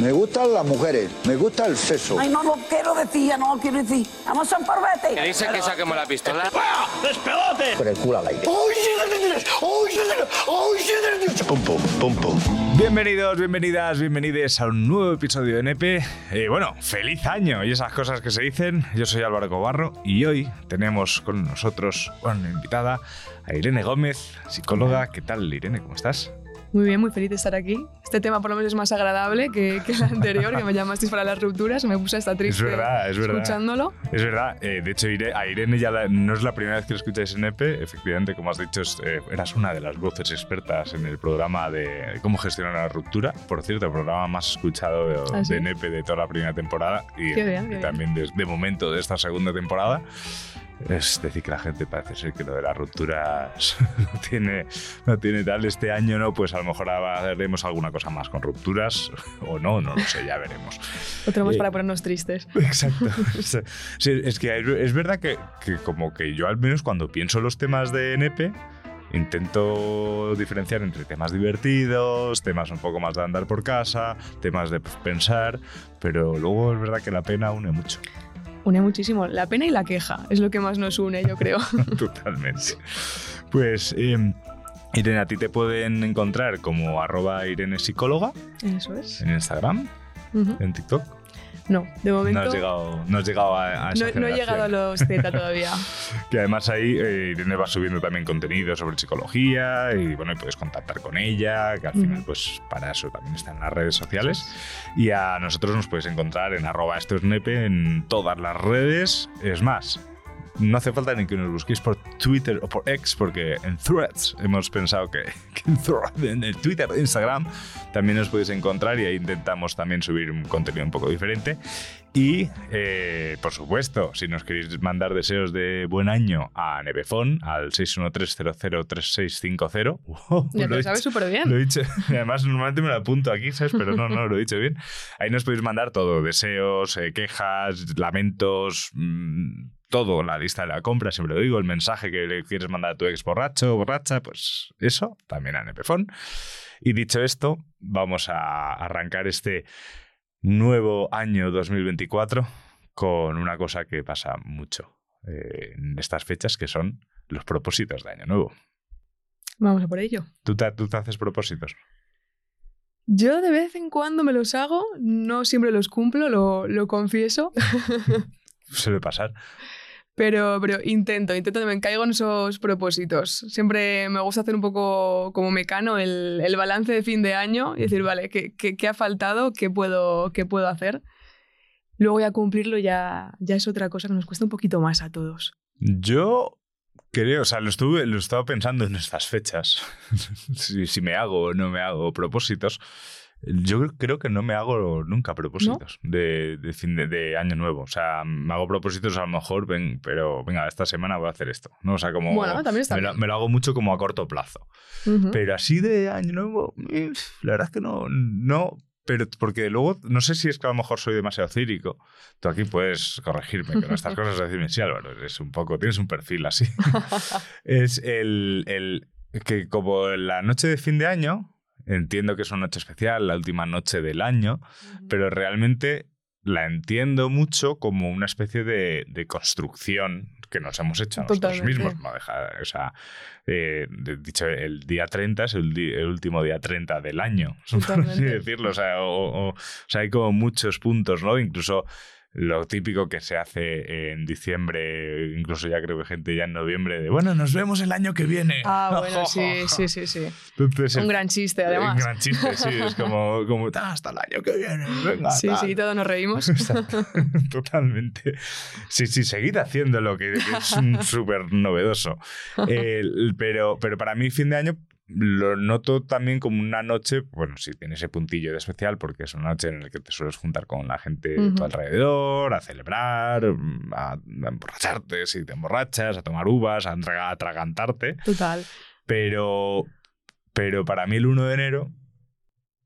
Me gustan las mujeres, me gusta el sexo. Ay, no lo quiero decir, no lo quiero decir. Vamos a un parvete. ¿Qué dice que saquemos la pistola? Con el culo al aire. Pum, pum, pum, pum. Bienvenidos, bienvenidas, bienvenides a un nuevo episodio de NP. Eh, bueno, feliz año y esas cosas que se dicen. Yo soy Álvaro Cobarro y hoy tenemos con nosotros una invitada, a Irene Gómez, psicóloga. ¿Qué tal, Irene? ¿Cómo estás? Muy bien, muy feliz de estar aquí. Este tema por lo menos es más agradable que, que el anterior, que me llamasteis para las rupturas. Me puse hasta triste Es verdad, es verdad. escuchándolo. Es verdad, eh, de hecho a Irene ya la- no es la primera vez que lo escucháis en EP, efectivamente, como has dicho, es, eh, eras una de las voces expertas en el programa de cómo gestionar la ruptura, por cierto, el programa más escuchado de, ¿Ah, sí? de NP de toda la primera temporada y, bien, y también de, de momento de esta segunda temporada. Es decir, que la gente parece ser que lo de las rupturas no tiene, no tiene tal. Este año no, pues a lo mejor haremos alguna cosa más con rupturas o no, no lo sé, ya veremos. Otro más Eh, para ponernos tristes. Exacto. Sí, es que es- es verdad que, que como que yo al menos cuando pienso los temas de NP intento diferenciar entre temas divertidos, temas un poco más de andar por casa, temas de pensar, pero luego es verdad que la pena une mucho, Une muchísimo. La pena y la queja es lo que más nos une, yo creo. totalmente. Pues eh, Irene, a ti te pueden encontrar como arroba Irene psicóloga Eso es. en Instagram, en TikTok. No, de momento No has llegado, no has llegado a, a esa no- no he llegado a los Z todavía. Que además ahí eh, Irene va subiendo también contenido sobre psicología y bueno, y puedes contactar con ella, que al final pues para eso también está en las redes sociales. Y a nosotros nos puedes encontrar en arroba esto es nepe en todas las redes. Es más, no hace falta ni que nos busquéis por Twitter o por X, porque en Threads hemos pensado que, que en, Thread- en el Twitter Instagram también nos podéis encontrar y ahí intentamos también subir un contenido un poco diferente. Y, eh, por supuesto, si nos queréis mandar deseos de buen año a Nebefon, al 613-003650. Oh, Ya lo he sabes súper bien. Lo he dicho. Y además, normalmente me lo apunto aquí, ¿sabes? Pero no, no, lo he dicho bien. Ahí nos podéis mandar todo: deseos, eh, quejas, lamentos. mm, todo, la lista de la compra, siempre lo digo, el mensaje que le quieres mandar a tu ex borracho o borracha, pues eso, también a Nepefon. Y dicho esto, vamos a arrancar este nuevo año 2024 con una cosa que pasa mucho eh, en estas fechas, que son los propósitos de año nuevo. Vamos a por ello. ¿Tú te, tú te haces propósitos? Yo de vez en cuando me los hago, no siempre los cumplo, lo, lo confieso, Suele pasar. Pero, pero intento, intento, me caigo en esos propósitos. Siempre me gusta hacer un poco como mecano el, el balance de fin de año y decir, vale, ¿qué, qué, qué ha faltado? ¿Qué puedo, ¿Qué puedo hacer? Luego ya cumplirlo ya, ya es otra cosa que nos cuesta un poquito más a todos. Yo creo, o sea, lo estuve, lo estaba pensando en estas fechas. si, si me hago o no me hago propósitos. Yo creo- que no me hago nunca propósitos de, de fin de, de año nuevo. O sea, me hago propósitos a lo mejor, ven, pero venga, esta semana voy a hacer esto. ¿no? O sea, como Bueno, también está me, lo, me lo hago mucho como a corto plazo. Ujú. Pero así de año nuevo, eh, la verdad es que no, no. Pero porque luego, no sé si es que a lo mejor soy demasiado cínico. Tú aquí puedes corregirme con estas cosas, decirme, sí, Álvaro, eres un poco, tienes un perfil así. es el, el que como la noche de fin de año, entiendo que es una noche especial, la última noche del año, pero realmente la entiendo mucho como una especie de, de construcción que nos hemos hecho a nosotros mismos. ¿no? Deja- o sea, eh, dicho, el día 30 es el, el último día 30 del año, por así decirlo. O sea, o- o- o sea, hay como muchos puntos, ¿no? Incluso lo típico que se hace en diciembre, incluso ya creo que gente ya en noviembre, de bueno, nos vemos el año que viene. Ah, bueno, sí, sí, sí, sí. Entonces, Un gran chiste, un además. gran chiste, sí, es como, como "Ah, hasta el año que viene, venga. Sí, tal". sí, todos nos reímos. Totalmente. Sí, sí, seguid haciéndolo, que, que es un súper novedoso. El- pero, pero para mí, fin de año lo noto también como una noche, bueno, sí, tiene ese puntillo de especial porque es una noche en la que te sueles juntar con la gente de tu Ujú. alrededor, a celebrar, a, a emborracharte si te emborrachas, a tomar uvas, a a atragantarte. Total. Pero, pero para mí el 1 de enero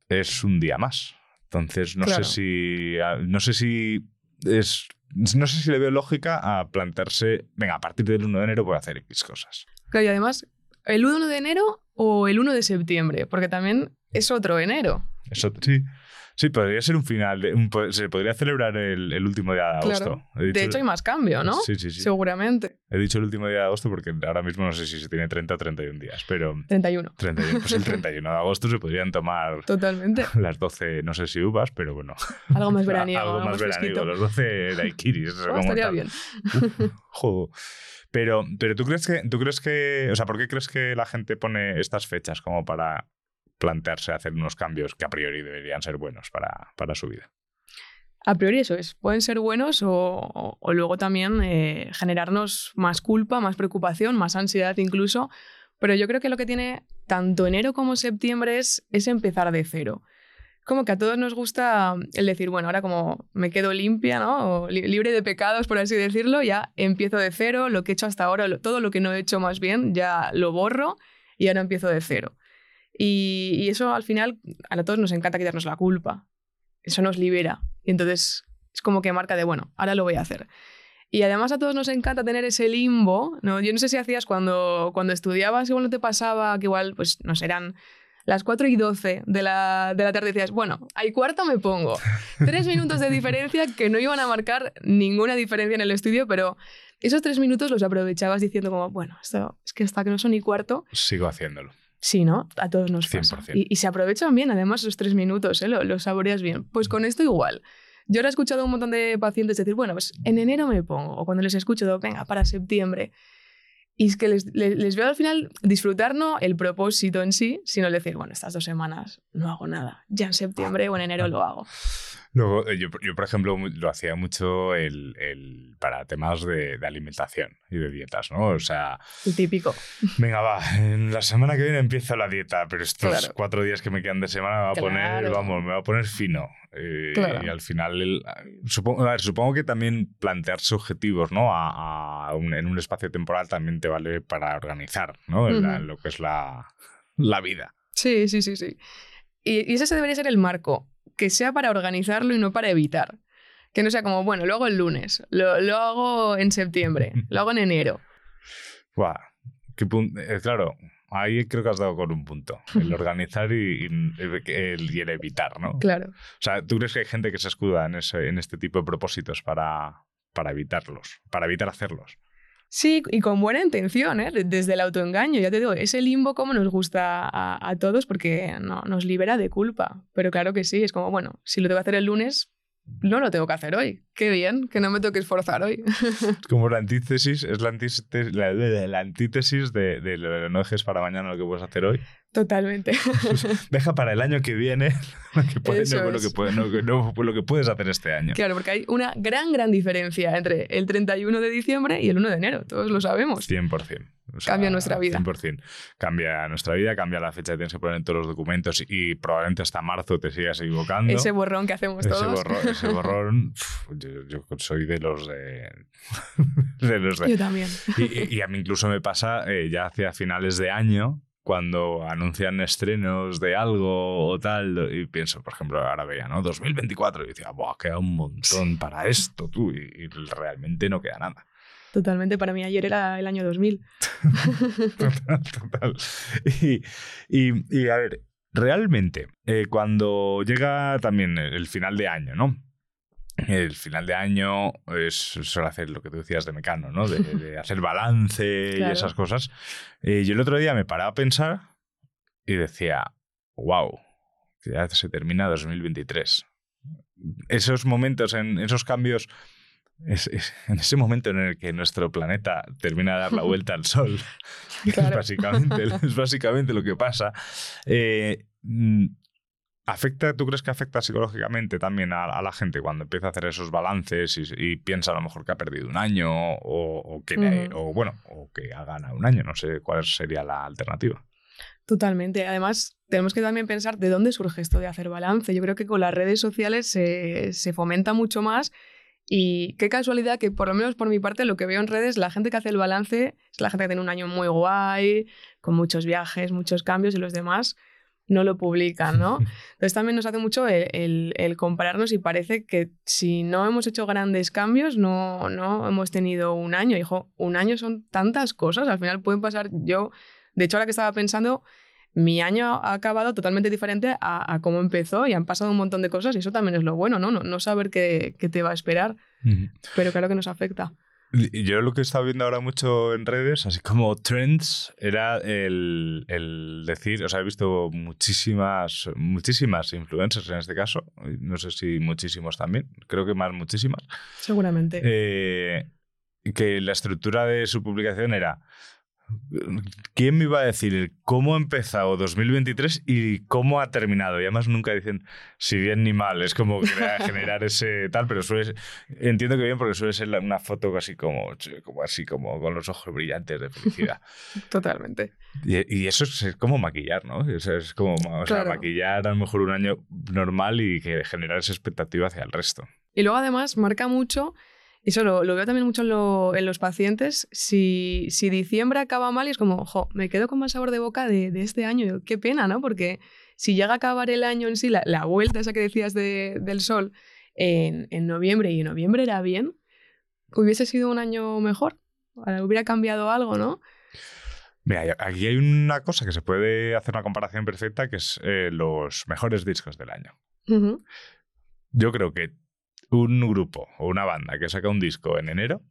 es un día más. Entonces no Claro. sé si a- no sé si es no sé si le veo lógica a plantearse, venga, a partir del 1 de enero voy a hacer X cosas. Claro, y además, ¿el 1 de enero o el 1 de septiembre? Porque también es otro enero. Eso, sí. Sí, podría ser un final. De, un- se podría celebrar el, el último día de agosto. Claro. Dicho- De hecho, hay más cambio, ¿no? Sí, sí, sí. Seguramente. He dicho el último día de agosto porque ahora mismo no sé si se tiene 30 o 31 días, pero 31. 31, pues el 31 de agosto se podrían tomar Totalmente. las 12, no sé si uvas, pero bueno. Algo más veraniego. Algo más veraniego, los 12 daiquiris. Oh, estaría tal. bien. Joder. Pero, pero tú crees que, tú crees que, o sea, ¿por qué crees que la gente pone estas fechas como para plantearse hacer unos cambios que a priori deberían ser buenos para, para su vida? A priori eso es. Pueden ser buenos o, luego también eh, generarnos más culpa, más preocupación, más ansiedad incluso. Pero yo creo que lo que tiene tanto enero como septiembre es, es empezar de cero. Como que a todos nos gusta el decir, bueno, ahora como me quedo limpia, ¿no? O li- libre de pecados, por así decirlo, ya empiezo de cero, lo que he hecho hasta ahora, todo lo que no he hecho más bien, ya lo borro y ahora empiezo de cero. Y, eso al final, a todos nos encanta quitarnos la culpa. Eso nos libera. Y entonces es como que marca de, bueno, ahora lo voy a hacer. Y además a todos nos encanta tener ese limbo, ¿no? Yo no sé si hacías cuando, cuando estudiabas, igual no te pasaba que igual, pues, no serán las 4 y 12 de la, de la tarde decías, bueno, hay cuarto me pongo. Tres minutos de diferencia que no iban a marcar ninguna diferencia en el estudio, pero esos tres minutos los aprovechabas diciendo como, bueno, esto es que hasta que no son ni cuarto, Sigo haciéndolo. Sí, ¿no? A todos nos pasa. 100%. Y, y se aprovechan bien, además, esos tres minutos, ¿eh? Lo, lo saboreas bien. Pues con esto igual. Yo ahora he escuchado a un montón de pacientes decir, bueno, pues en enero me pongo, o cuando les escucho, digo, venga, para septiembre. Y es que les, les- les veo al final disfrutar no el propósito en sí, sino el decir, bueno, estas dos semanas no hago nada. Ya en septiembre o en enero lo hago. Luego, eh, yo, yo, por ejemplo, lo hacía mucho el, el- para temas de, de alimentación y de dietas, ¿no? O sea, El típico. venga, va, en la semana que viene empiezo la dieta, pero estos Claro. cuatro días que me quedan de semana me va a poner, vamos, me va a poner fino. Eh, Claro. Y al final, el- supongo, a ver, supongo que también plantearse objetivos, ¿no? A, a un- en un espacio temporal también te vale para organizar, ¿no? En la- lo que es la, la vida. Sí, sí, sí, sí. Y, y ese debería ser el marco, que sea para organizarlo y no para evitar. Que no sea como, bueno, lo hago el lunes, lo, lo hago en septiembre, lo hago en enero. Buah, qué eh, claro, ahí creo que has dado con un punto. El organizar y, y el, y el evitar, ¿no? Claro. O sea, ¿tú crees que hay gente que se escuda en, ese, en este tipo de propósitos para, para evitarlos, para evitar hacerlos? Sí, y con buena intención, ¿eh? De- desde el autoengaño. Ya te digo, ese limbo como nos gusta a, a todos porque no, nos libera de culpa. Pero claro que sí, es como, bueno, si lo tengo que hacer el lunes, no lo tengo que hacer hoy. Qué bien, que no me tengo que esforzar hoy. Como la antítesis, es la antítesis, la, la- la antítesis de, de lo no dejes para mañana lo que puedes hacer hoy. Totalmente. Deja para el año que viene lo que, puedes, Eso no, lo que, es. puedes- no, no, lo que puedes hacer este año. Claro, porque hay una gran, gran diferencia entre el 31 de diciembre y el 1 de enero. Todos lo sabemos. 100%. O sea, Cambia nuestra vida. 100%. Cambia nuestra vida, cambia la fecha que tienes que poner en todos los documentos y probablemente hasta marzo te sigas equivocando. Ese borrón que hacemos Ese todos. borrón, ese borrón, pf, yo, yo soy de los de... de los de- Yo también. y a mí incluso me pasa eh, ya hacia finales de año, cuando anuncian estrenos de algo o tal, y pienso, por ejemplo, ahora veía, ¿no? 2024, y decía, ¡buah, queda un montón para esto, tú! Y, y realmente no queda nada. Totalmente. Para mí ayer era el año 2000. Total, total. Y, y- y, a ver, realmente, eh, cuando llega también el, el final de año, ¿no? El final de año es suele hacer lo que tú decías de Mecano, ¿no? De, de hacer balance y esas cosas. Eh, yo el otro día me paraba a pensar y decía, wow, ya se termina 2023. Esos momentos, en esos cambios, es- es- en ese momento en el que nuestro planeta termina de dar la vuelta al Sol, es, Claro. básicamente, es básicamente lo que pasa. Eh, mm, ¿Afecta, ¿Tú crees que afecta psicológicamente también a, a la gente cuando empieza a hacer esos balances y, y piensa a lo mejor que ha perdido un año o, o que, o, bueno, o que ha ganado un año? No sé cuál sería la alternativa. Totalmente. Además, tenemos que también pensar de dónde surge esto de hacer balance. Yo creo que con las redes sociales se, se fomenta mucho más y qué casualidad que por lo menos por mi parte lo que veo en redes, la gente que hace el balance es la gente que tiene un año muy guay, con muchos viajes, muchos cambios y los demás no lo publican, ¿no? Entonces también nos hace mucho el, el- el compararnos y parece que si no hemos hecho grandes cambios, no, no hemos tenido un año. Hijo, un año son tantas cosas, al final pueden pasar yo... De hecho, ahora que estaba pensando, mi año ha acabado totalmente diferente a, a cómo empezó y han pasado un montón de cosas y eso también es lo bueno, ¿no? No, no saber qué, qué te va a esperar, pero claro que nos afecta. Yo lo que he estado viendo ahora mucho en redes, así como trends, era el, el decir, o sea, he visto muchísimas, muchísimas influencers en este caso, no sé si muchísimos también, creo que más muchísimas, Seguramente. eh, que la estructura de su publicación era ¿Quién me iba a decir cómo ha empezado 2023 y cómo ha terminado? Y además nunca dicen si bien ni mal. Es como crea- generar ese tal, pero suele, entiendo que bien porque suele ser una foto así como, como así como con los ojos brillantes de felicidad. Totalmente. Y, y eso es como maquillar, ¿no? O sea, es como o sea, Claro. maquillar a lo mejor un año normal y que generar esa expectativa hacia el resto. Y luego además marca mucho, eso lo, lo veo también mucho en, lo- en los pacientes, si, si diciembre acaba mal y es como, ojo, me quedo con mal sabor de boca de, de este año. Qué pena, ¿no? Porque si llega a acabar el año en sí, la, la vuelta esa que decías de- del sol en, en noviembre y en noviembre era bien, hubiese sido un año mejor. Hubiera cambiado algo, ¿no? Mira, aquí hay una cosa que se puede hacer una comparación perfecta, que es eh, los mejores discos del año. Yo creo que un grupo o una banda que saca un disco en enero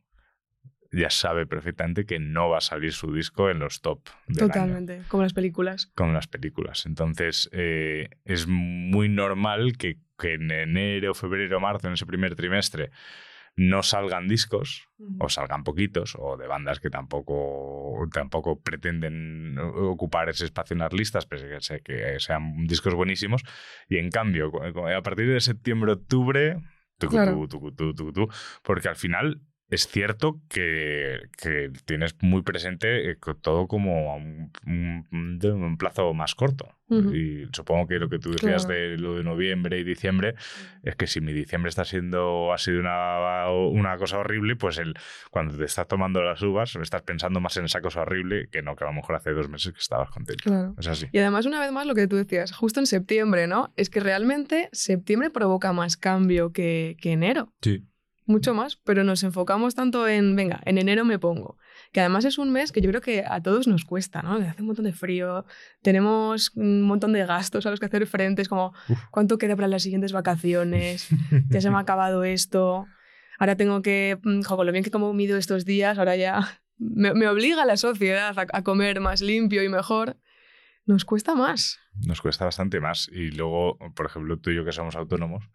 ya sabe perfectamente que no va a salir su disco en los top del año Totalmente, como las películas. con las películas. Entonces, eh, es muy normal que, que en enero, febrero, marzo, en ese primer trimestre, no salgan discos o salgan poquitos o de bandas que tampoco, tampoco pretenden ocupar ese espacio en las listas, a que, que sean discos buenísimos. Y en cambio, a partir de septiembre, octubre, tucu, Claro. tucu, tucu, tucu, tucu, porque al final es cierto que, que tienes muy presente eh, todo como a un, un- de un plazo más corto. Y supongo que lo que tú decías Claro. de lo de noviembre y diciembre es que si mi diciembre está siendo ha sido una, una cosa horrible, pues el, cuando te estás tomando las uvas estás pensando más en esa cosa horrible que no que a lo mejor hace dos meses que estabas contento. Claro. Es así. Y además, una vez más, lo que tú decías, justo en septiembre, ¿no? Es que realmente septiembre provoca más cambio que, que enero. Sí. Mucho más, pero nos enfocamos tanto en, venga, en enero me pongo. Que además es un mes que yo creo que a todos nos cuesta, ¿no? Hace un montón de frío, tenemos un montón de gastos a los que hacer frente, es como, ¿cuánto queda para las siguientes vacaciones? Ya se me ha acabado esto. Ahora tengo que, mm, jo, con lo bien que he comido estos días, ahora ya me, me obliga la sociedad a, a comer más limpio y mejor. Nos cuesta más. Nos cuesta bastante más. Y luego, por ejemplo, tú y yo que somos autónomos,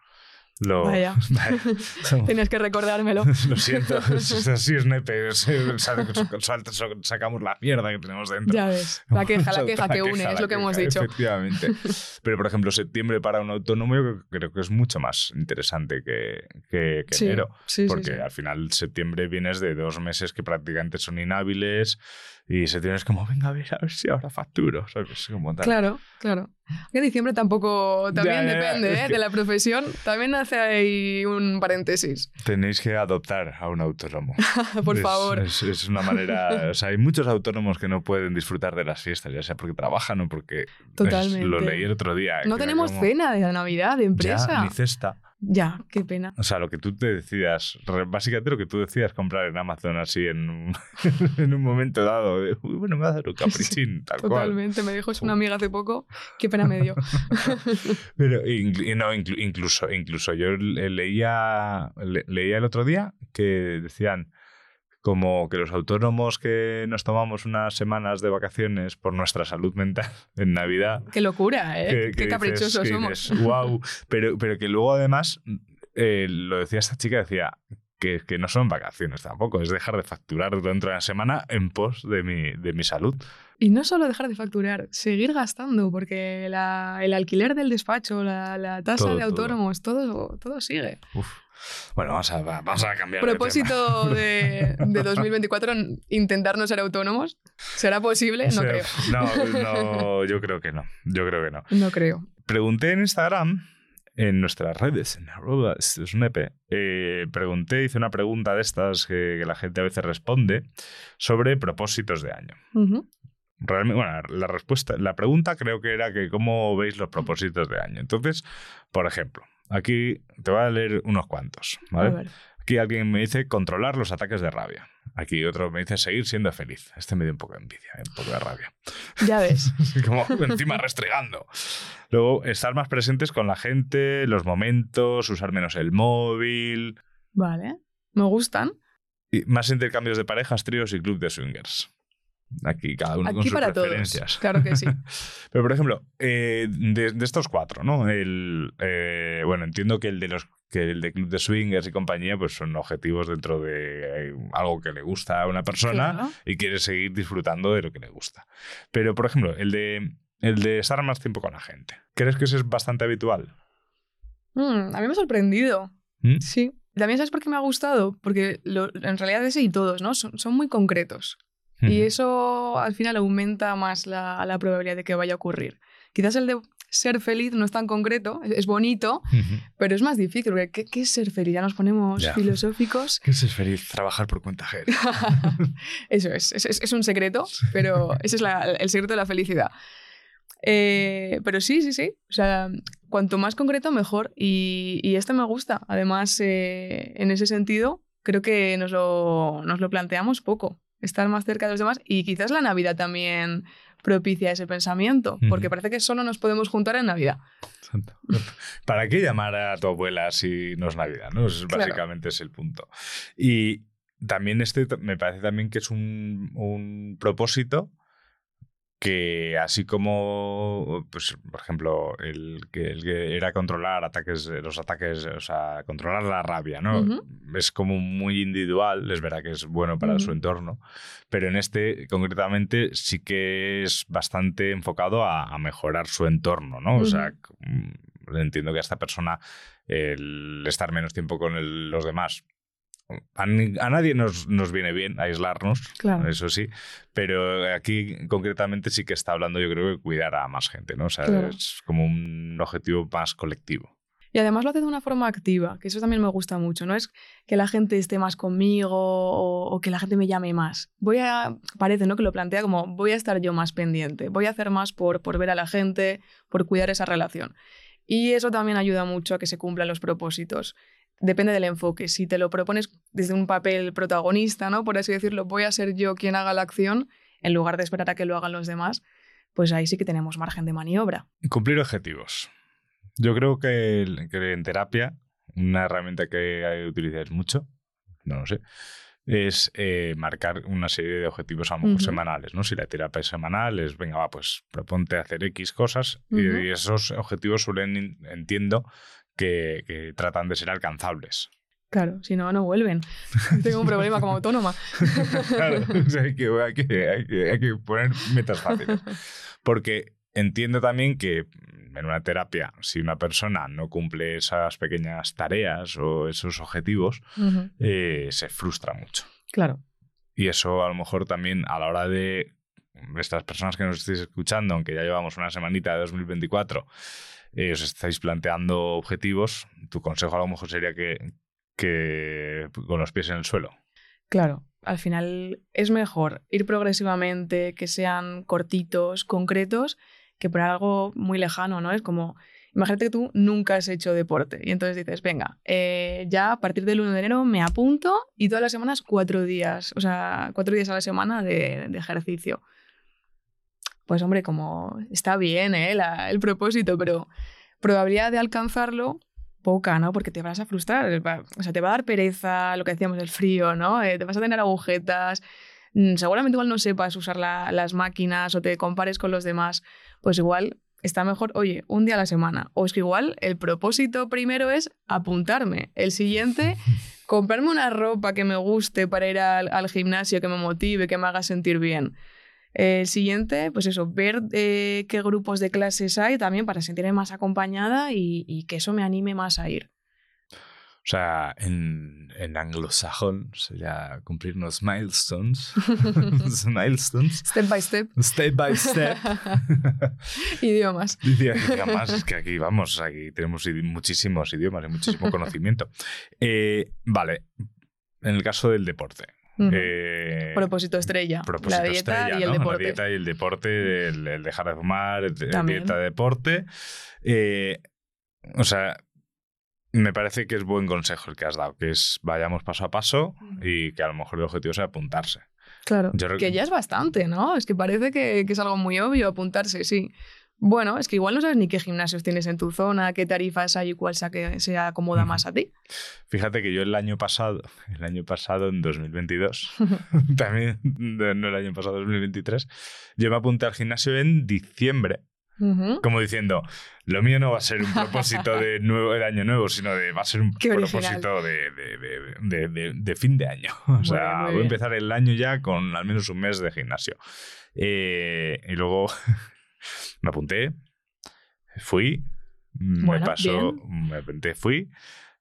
lo... Vaya. Tienes que recordármelo. Lo siento, es así es nepe. Sacamos la mierda que tenemos dentro. Ya ves, la queja, la queja que une, queja, es lo que hemos dicho. Efectivamente. Pero, por ejemplo, septiembre para un autónomo creo- que es mucho más interesante que, que- que Sí, enero. sí, porque sí. al final septiembre vienes de dos meses que prácticamente son inhábiles y septiembre es como, venga a ver, a ver si ahora facturo. ¿sabes? Como tal. Claro, claro. Que diciembre tampoco, también Ya, ya, ya, depende es ¿eh? que- de la profesión. También hace ahí un paréntesis. Tenéis que adoptar a un autónomo. Por Es- favor. Es, es una manera. O sea, hay muchos autónomos que no pueden disfrutar de las fiestas, ya sea porque trabajan o porque. es- Totalmente. lo leí el otro día. No tenemos como, cena de Navidad, de Ya, empresa. ni cesta. Ya, qué pena. O sea, lo que tú te decidas, básicamente lo que tú decidas comprar en Amazon así en un, en un momento dado, de, "Uy, bueno, me va a dar un caprichín, tal cual. Totalmente. Me dijo eso una amiga hace poco. Qué pena me dio. Pero no, inclu- incluso, incluso yo le- leía, le- leía el otro día que decían como que los autónomos que nos tomamos unas semanas de vacaciones por nuestra salud mental en Navidad, Qué locura, ¿eh? que- que Qué dices- caprichosos que somos. dices, "Guau", pero, pero que luego además, eh, lo decía esta chica, decía que, que no son vacaciones tampoco, es dejar de facturar dentro de la semana en pos de mi, de mi salud. Y no solo dejar de facturar, seguir gastando, porque la- el alquiler del despacho, la, la tasa Todo, de todo. autónomos, todo, todo sigue. Uf. Bueno, vamos a, va- vamos a cambiar. Propósito de, de 2024, intentar no ser autónomos. ¿Será posible? No O sea, creo. No, no, yo creo que no. Yo creo que no. No creo. Pregunté en Instagram, en nuestras redes, en arroba esto es un EP, eh, pregunté, hice una pregunta de estas que, que la gente a veces responde sobre propósitos de año. Realmente, bueno, la respuesta, la pregunta creo que era que cómo veis los propósitos de año. Entonces, por ejemplo, aquí te voy a leer unos cuantos, ¿vale? Aquí alguien me dice controlar los ataques de rabia. Aquí otro me dice seguir siendo feliz. Este me dio un poco de envidia, ¿eh? un poco de rabia. Ya ves. Como encima restregando. Luego, estar más presentes con la gente, los momentos, usar menos el móvil. Vale. Me gustan. Y más intercambios de parejas, tríos y club de swingers. Aquí cada uno con sus para todos. preferencias. Claro que sí. Pero, por ejemplo, eh, de, de estos cuatro, ¿no? El, eh, bueno, entiendo que el de los que el de club de swingers y compañía, pues son objetivos dentro de eh, algo que le gusta a una persona Claro. y quiere seguir disfrutando de lo que le gusta. Pero, por ejemplo, el de, el de estar más tiempo con la gente. ¿Crees que eso es bastante habitual? Mm, a mí me ha sorprendido. ¿Mm? Sí. También sabes por qué me ha gustado. Porque lo- en realidad ese y todos, ¿no? Son, son muy concretos. Y eso al final aumenta más la, la probabilidad de que vaya a ocurrir. Quizás el de ser feliz no es tan concreto, es, es bonito, pero es más difícil. porque ¿Qué, qué es ser feliz? Ya nos ponemos filosóficos. ¿Qué es ser feliz? Trabajar por cuenta ajena. Eso es, es, es- es un secreto, pero ese es la- el secreto de la felicidad. Eh, pero sí, sí, sí. O sea, cuanto más concreto, mejor. Y, y este me gusta. Además, eh, en ese sentido, creo que nos lo, nos lo planteamos poco. Estar más cerca de los demás. Y quizás la Navidad también propicia ese pensamiento, porque parece que solo nos podemos juntar en Navidad. ¿Para qué llamar a tu abuela si no es Navidad? ¿no? Es- Claro. Básicamente es el punto. Y también este me parece también que es un, un propósito que así como, pues, por ejemplo, el que, el que era controlar ataques, los ataques, o sea, controlar la rabia, ¿no? Es como muy individual, es verdad que es bueno para su entorno, pero en este concretamente sí que es bastante enfocado a, a mejorar su entorno, ¿no? O sea, mm, entiendo que a esta persona el estar menos tiempo con el- los demás. A, a nadie nos, nos viene bien aislarnos, Claro. eso sí, pero aquí concretamente sí que está hablando, yo creo que cuidar a más gente, ¿no? O sea, Claro. es como un objetivo más colectivo. Y además lo hace de una forma activa, que eso también me gusta mucho. No es que la gente esté más conmigo o, o que la gente me llame más. Voy a, parece, ¿no? Que lo plantea como voy a estar yo más pendiente, voy a hacer más por, por ver a la gente, por cuidar esa relación. Y eso también ayuda mucho a que se cumplan los propósitos. Depende del enfoque. Si te lo propones desde un papel protagonista, ¿no? Por así decirlo, voy a ser yo quien haga la acción, en lugar de esperar a que lo hagan los demás, pues ahí sí que tenemos margen de maniobra. Cumplir objetivos. Yo creo que, el- que en terapia, una herramienta que utilizáis mucho, no lo sé, es eh, marcar una serie de objetivos a lo mejor Ujú. semanales, ¿no? Si la terapia es semanal, es, venga, va, pues proponte hacer X cosas y- Ujú. y, esos objetivos suelen, entiendo, que, que tratan de ser alcanzables. Claro, si no, no vuelven. Tengo un problema como autónoma. Claro, o sea, hay, que, hay que- hay que- hay que poner metas fáciles. Porque entiendo también que en una terapia, si una persona no cumple esas pequeñas tareas o esos objetivos, eh, se frustra mucho. Claro. Y eso a lo mejor también a la hora de estas personas que nos estéis escuchando, aunque ya llevamos una semanita de 2024, eh, os estáis planteando objetivos, tu consejo a lo mejor sería que, con los pies en el suelo. Claro, al final es mejor ir progresivamente, que sean cortitos, concretos, que por algo muy lejano, ¿no? Es como, imagínate que tú nunca has hecho deporte y entonces dices, venga, eh, ya a partir del 1 de enero me apunto y todas las semanas cuatro días, o sea, cuatro días a la semana de ejercicio. Pues hombre, como está bien ¿eh? La- el propósito, pero probabilidad de alcanzarlo poca, ¿no? Porque te vas a frustrar, o sea, te va a dar pereza, lo que decíamos, el frío, ¿no? Eh, te vas a tener agujetas, mm, seguramente igual no sepas usar la- las máquinas o te compares con los demás, pues igual está mejor, oye, un día a la semana. O es que igual el propósito primero es apuntarme, el siguiente, comprarme una ropa que me guste para ir al, al gimnasio, que me motive, que me haga sentir bien. El siguiente, pues eso, ver eh, qué grupos de clases hay también para sentirme más acompañada y, y que eso me anime más a ir. O sea, en, en anglosajón sería cumplir unos milestones. Milestones. Step by step. Step by step. Idiomas. Es que aquí vamos, aquí tenemos muchísimos idiomas y muchísimo conocimiento. Eh, vale, en el caso del deporte. Ujú. eh, propósito estrella. propósito la dieta estrella, y el ¿no? deporte. La dieta y el deporte, el, el dejar de fumar, También. dieta, deporte. Eh, o sea, me parece que es buen consejo el que has dado, que es vayamos paso a paso y que a lo mejor el objetivo sea apuntarse. Claro, Yo que ya es bastante, ¿no? Es que parece que, que es algo muy obvio apuntarse, sí. Bueno, es que igual no sabes ni qué gimnasios tienes en tu zona, qué tarifas hay y cuál sea que se acomoda más a ti. Fíjate que yo el año pasado, el año pasado en 2022, también no el año pasado 2023, yo me apunté al gimnasio en diciembre, como diciendo, lo mío no va a ser un propósito de, nuevo, de año nuevo, sino de va a ser un Qué propósito de, fin de año. O sea, voy a empezar el año ya con al menos un mes de gimnasio. Eh, y luego me apunté, fui, me Bueno, pasó, bien. me apunté, fui.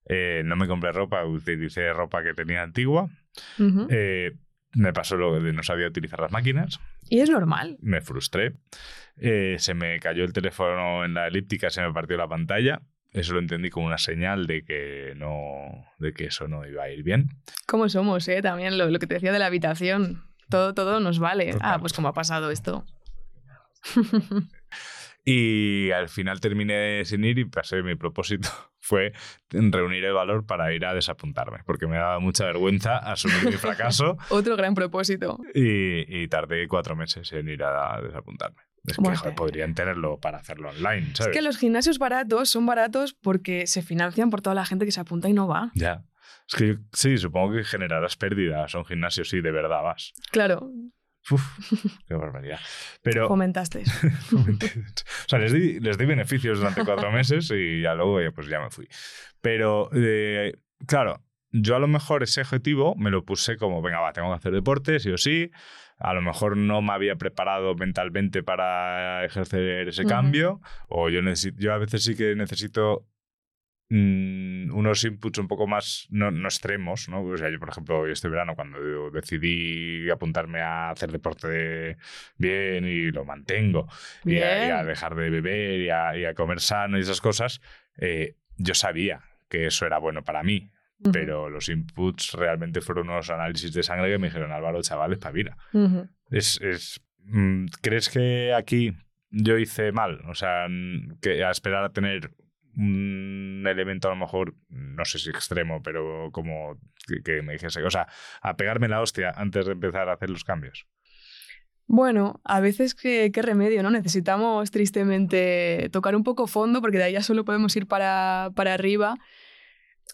eh, no me compré ropa, utilicé ropa que tenía antigua. Ujú. eh, me pasó lo de no sabía utilizar las máquinas. Y es normal. Me frustré. eh, se me cayó el teléfono en la elíptica, se me partió la pantalla. Eso lo entendí como una señal de que no, de que eso no iba a ir bien. ¿Cómo somos, eh? También lo, lo que te decía de la habitación. Todo, todo nos vale. Total. Ah, pues como ha pasado esto. Y al final terminé sin ir y pasé mi propósito fue reunir el valor para ir a desapuntarme, porque me daba mucha vergüenza asumir mi fracaso Otro gran propósito. y, y tardé cuatro meses en ir a desapuntarme. Es que joder, podrían tenerlo para hacerlo online, Es ¿sabes? que los gimnasios baratos son baratos porque se financian por toda la gente que se apunta y no va. Ya. Es que sí, supongo que generarás pérdidas a un gimnasio si de verdad vas. Claro, Uf, qué barbaridad. Pero, fomentaste o sea, les di, les di beneficios durante cuatro meses y ya luego ya, pues ya me fui. Pero, eh, claro, yo a lo mejor ese objetivo me lo puse como, venga, va, tengo que hacer deporte, sí o sí. A lo mejor no me había preparado mentalmente para ejercer ese cambio. O yo, necesito, yo a veces sí que necesito mm, unos inputs un poco más no, no extremos, ¿no? O sea, yo, por ejemplo, este verano, cuando decidí apuntarme a hacer deporte bien y lo mantengo, y a, y a Bien. dejar de beber y a, y a comer sano y esas cosas, eh, yo sabía que eso era bueno para mí, pero los inputs realmente fueron unos análisis de sangre que me dijeron, Álvaro, chaval, espabila. ujú. Es, es, mm, ¿Crees que aquí yo hice mal? O sea, que a esperar a tener un elemento a lo mejor, no sé si extremo, pero como que, me dijese, o sea, a pegarme la hostia antes de empezar a hacer los cambios. Bueno, a veces qué, qué remedio, ¿no? Necesitamos tristemente tocar un poco fondo porque de ahí ya solo podemos ir para, para arriba.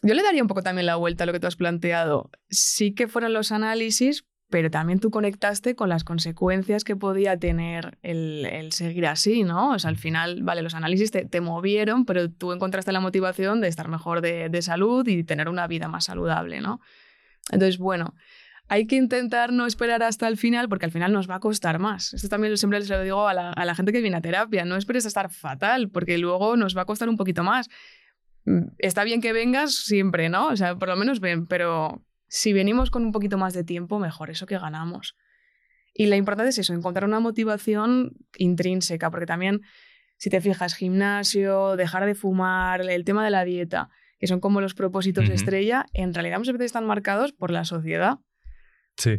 Yo le daría un poco también la vuelta a lo que tú has planteado. Sí que fueron los análisis, pero también tú conectaste con las consecuencias que podía tener el, el seguir así, ¿no? O sea, al final, vale, los análisis te, te movieron, pero tú encontraste la motivación de estar mejor de, de salud y tener una vida más saludable, ¿no? Entonces, bueno, hay que intentar no esperar hasta el final porque al final nos va a costar más. Esto también siempre les lo digo a la, a la gente que viene a terapia. No esperes a estar fatal porque luego nos va a costar un poquito más. Mm, Está bien que vengas siempre, ¿no? O sea, por lo menos ven, pero si venimos con un poquito más de tiempo, mejor eso que ganamos. Y lo importante es eso, encontrar una motivación intrínseca, porque también, si te fijas, gimnasio, dejar de fumar, el tema de la dieta, que son como los propósitos Ujú. estrella, en realidad muchas veces están marcados por la sociedad. Sí.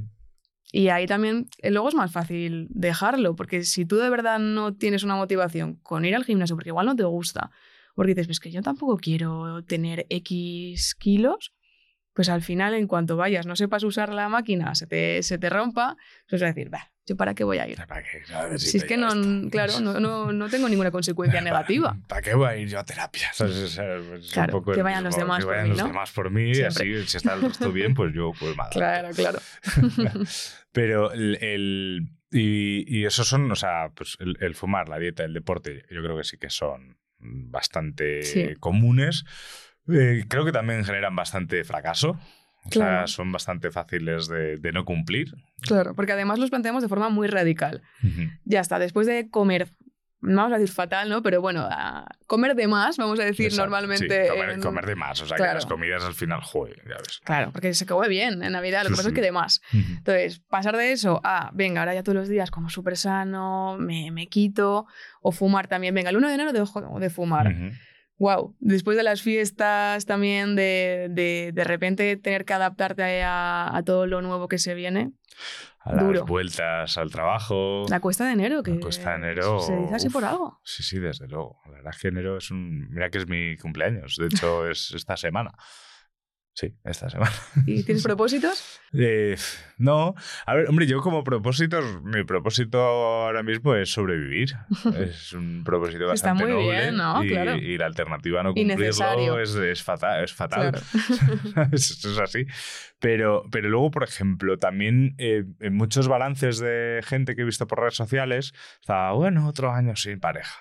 Y ahí también, eh, luego es más fácil dejarlo, porque si tú de verdad no tienes una motivación con ir al gimnasio, porque igual no te gusta, porque dices, pues que yo tampoco quiero tener X kilos, pues al final, en cuanto vayas, no sepas usar la máquina, se te, se te rompa, pues vas a decir, bah, ¿yo para qué voy a ir? ¿Para qué? ¿Sabes? Si es que no, claro, no, no, no tengo ninguna consecuencia negativa. ¿Para qué voy a ir yo a terapia? ¿Sabes? O sea, es un Claro, poco que vayan los demás que por mí, los ¿no? demás por mí y así, si está el resto bien, pues yo pues mal. Claro, claro. Pero el, el- y, y esos son, o sea, pues el, el fumar, la dieta, el deporte, yo creo que sí que son bastante Sí. comunes. Eh, creo que también generan bastante fracaso. O sea, son bastante fáciles de, de no cumplir. Claro, porque además los planteamos de forma muy radical. Ya está, después de comer, no vamos a decir fatal, ¿no? Pero bueno, a comer de más, vamos a decir Exacto, normalmente. sí, comer, en- comer de más. O sea, que las comidas al final, joder, ya ves. Claro, porque se come bien en Navidad, lo que pasa es que de más. Entonces, pasar de eso a, venga, ahora ya todos los días como súper sano, me, me quito, o fumar también, venga, el 1 de enero dejo de fumar. Wow, después de las fiestas también, de, de, de repente tener que adaptarte a, a todo lo nuevo que se viene. a las Duro. vueltas al trabajo. La cuesta de enero, que La cuesta de enero, se dice así uf. por algo. Sí, sí, desde luego. La verdad es que enero es un... Mira que es mi cumpleaños. De hecho, es esta semana. Sí, esta semana. ¿Y tienes propósitos? Eh, no, a ver, hombre, yo como propósitos, mi propósito ahora mismo es sobrevivir. Es un propósito Está bastante muy noble bien, ¿no? y, Claro. y la alternativa a no cumplirlo es, es fatal. Es fatal. Claro. es, es así. Pero, pero luego, por ejemplo, también eh, en muchos balances de gente que he visto por redes sociales, estaba, bueno, otro año sin pareja.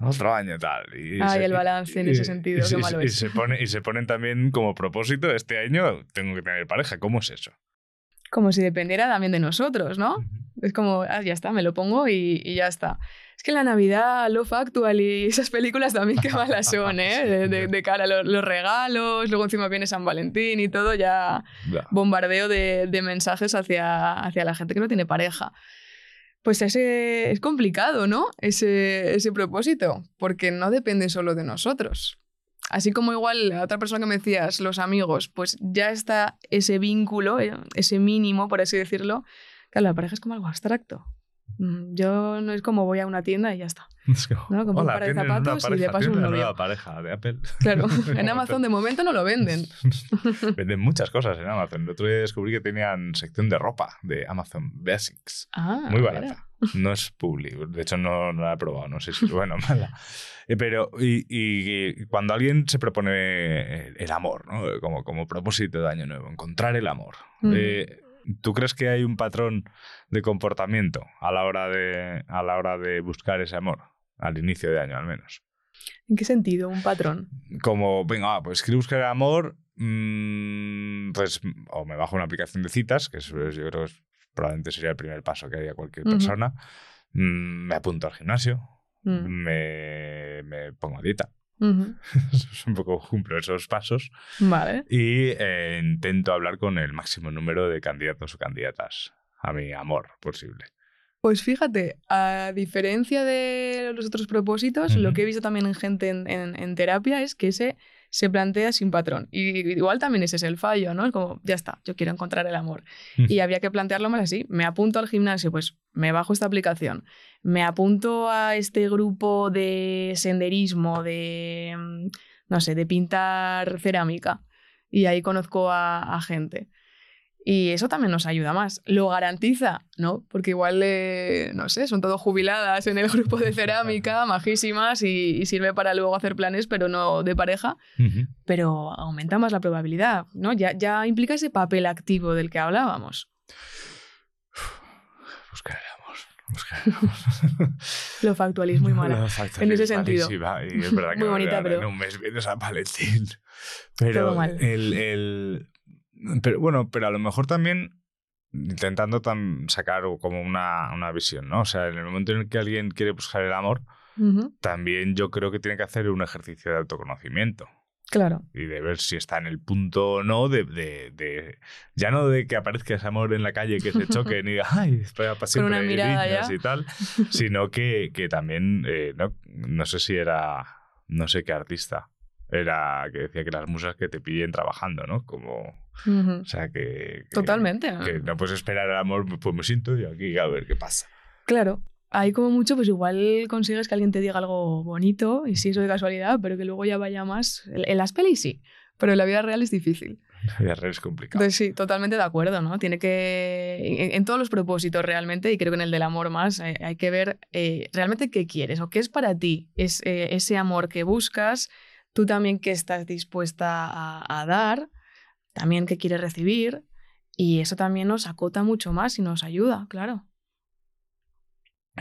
Otro año tal. Y Ay, se- el balance en ese sentido, y qué malo es. se pone, y se ponen también como propósito, este año tengo que tener pareja. ¿Cómo es eso? Como si dependiera también de nosotros, ¿no? Es como, ah, ya está, me lo pongo y, ya está. Es que la Navidad, Love Actual y esas películas también qué malas son, ¿eh? De, de- de cara a los, los regalos, luego encima viene San Valentín y todo, ya Ya. bombardeo de, de mensajes hacia, hacia la gente que no tiene pareja. Pues ese es complicado, ¿no? Ese, ese propósito, porque no depende solo de nosotros. Así como igual la otra persona que me decías, los amigos, pues ya está ese vínculo, eh, ese mínimo, por así decirlo. Claro, la pareja es como algo abstracto. Mm, Yo no es como voy a una tienda y ya está. Es como, No, compro un par de una zapatos y de paso un una novio. nueva pareja de Apple. Claro, en Amazon de momento no lo venden. Venden muchas cosas en Amazon. El otro día descubrí que tenían sección de ropa de Amazon Basics. Ah, Muy barata. No es publi. De hecho, no, no la he probado. No sé si es buena o mala. Eh, Pero, y, y cuando alguien se propone el amor, ¿no? Como, como propósito de año nuevo, encontrar el amor. Mm. eh, ¿Tú crees que hay un patrón de comportamiento a la hora de, a la hora de buscar ese amor? Al inicio de año, al menos. ¿En qué sentido? Un patrón. Como, venga, va, pues quiero buscar el amor, mm, pues o me bajo una aplicación de citas, que eso es- yo creo que probablemente sería el primer paso que haría cualquier persona. Mm, me apunto al gimnasio, Mm. me, me pongo a dieta. Es un poco cumplo esos pasos Vale. y eh, intento hablar con el máximo número de candidatos o candidatas a mi amor posible. Pues fíjate, a diferencia de los otros propósitos, lo que he visto también en gente en, en- en terapia es que ese se plantea sin patrón. Y igual también ese es el fallo, ¿no? Es como, ya está, yo quiero encontrar el amor. Y había que plantearlo más así. Me apunto al gimnasio, pues me bajo esta aplicación. Me apunto a este grupo de senderismo, de, mm, no sé, de pintar cerámica. Y ahí conozco a, a gente. Y eso también nos ayuda más. ¿Lo garantiza? No, porque igual, eh, no sé, son todos jubiladas en el grupo de cerámica, majísimas, y, y sirve para luego hacer planes, pero no de pareja. Pero aumenta más la probabilidad, ¿no? Ya, ya implica ese papel activo del que hablábamos. Buscar el amor. Buscar el amor. Lo factual es muy mala. En ese es sentido. Y es verdad que Muy bonita, pero- en un mes viene San Valentín. Pero Todo mal. El, el- pero bueno, pero a lo mejor también intentando tam- sacar como una, una visión, ¿no? O sea, en el momento en el que alguien quiere buscar el amor, también yo creo que tiene que hacer un ejercicio de autoconocimiento Claro. y de ver si está en el punto o no de, de- de- ya no de que aparezca ese amor en la calle que se choquen y diga ay niños ya. y tal sino que, que también eh, no, no sé si era no sé qué artista era que decía que las musas que te pillen trabajando no como Ujú. o sea que, que- Totalmente. que no puedes esperar el amor pues me siento y aquí a ver qué pasa Claro. Ahí como mucho, pues igual consigues que alguien te diga algo bonito, y sí, eso de casualidad, pero que luego ya vaya más. En las pelis sí, pero en la vida real es difícil. la red es complicado Entonces sí, totalmente de acuerdo, ¿no? Tiene que, en, en todos los propósitos realmente, y creo que en el del amor más, eh, hay que ver eh, realmente qué quieres o qué es para ti es, eh, ese amor que buscas, tú también qué estás dispuesta a, dar, también qué quieres recibir, y eso también nos acota mucho más y nos ayuda, claro.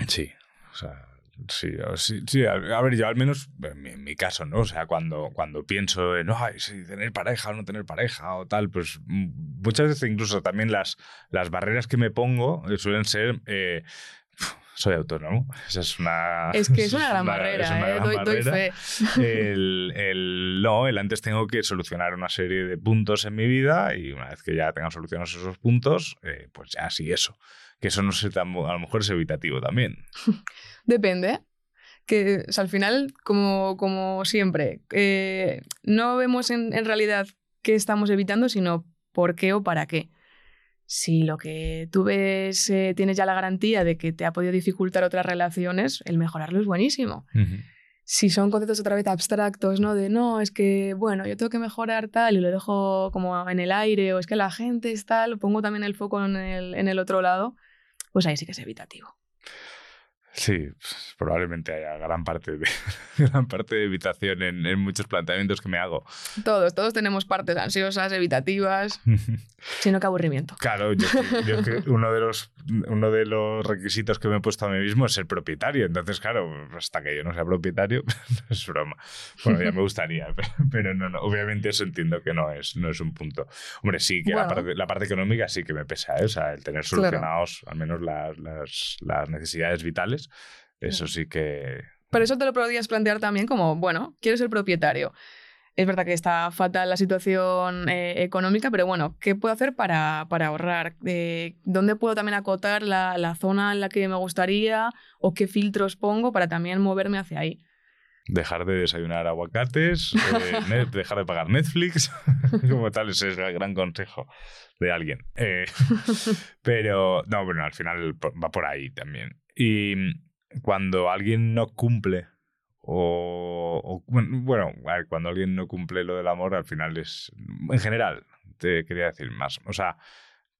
Sí, o sea, sí, sí, sí, a, ver, yo al menos en mi, caso, ¿no? O sea, cuando, cuando pienso en, ay, sí, tener pareja o no tener pareja o tal, pues mm, muchas veces incluso también las, las barreras que me pongo eh, suelen ser... eh, soy autónomo. Esa es una. Es que es una gran una- barrera, es una ¿eh? gran doy, doy barrera. fe. El, el- no, el antes tengo que solucionar una serie de puntos en mi vida y una vez que ya tenga solucionados esos puntos, eh, pues ya sí eso. Que eso no sé, tan- a lo mejor es evitativo también. Depende. Que o sea, al final, como, como siempre, eh, no vemos en, en realidad qué estamos evitando, sino por qué o para qué. Si lo que tú ves eh, tienes ya la garantía de que te ha podido dificultar otras relaciones, el mejorarlo es buenísimo. Si son conceptos otra vez abstractos, ¿no? De no, es que, bueno, yo tengo que mejorar tal y lo dejo como en el aire, o es que la gente es tal, pongo también el foco en el, en el otro lado, pues ahí sí que es evitativo. Sí, pues, probablemente haya gran parte de, gran parte de evitación en, en, muchos planteamientos que me hago. Todos, todos tenemos partes ansiosas, evitativas, sino que aburrimiento. Claro, yo, yo que uno, de los, uno de los requisitos que me he puesto a mí mismo es ser propietario. Entonces, claro, hasta que yo no sea propietario, es broma. Bueno, ya me gustaría, pero no, no, obviamente eso entiendo que no es, no es un punto. Hombre, sí que bueno. la, parte, la, parte, económica sí que me pesa, ¿eh? o sea, el tener solucionados claro. al menos las, las, las necesidades vitales eso sí que... Pero eso te lo podrías plantear también como, bueno, quiero ser propietario. Es verdad que está fatal la situación eh, económica, pero bueno, ¿qué puedo hacer para, para ahorrar? Eh, ¿Dónde puedo también acotar la, la, zona en la que me gustaría o qué filtros pongo para también moverme hacia ahí? Dejar de desayunar aguacates, eh, dejar de pagar Netflix, como tal, ese es el gran consejo de alguien. pero, no, bueno, al final va por ahí también. Y cuando alguien no cumple o, o, bueno, a ver, cuando alguien no cumple lo del amor, al final es, en general, te quería decir más, o sea,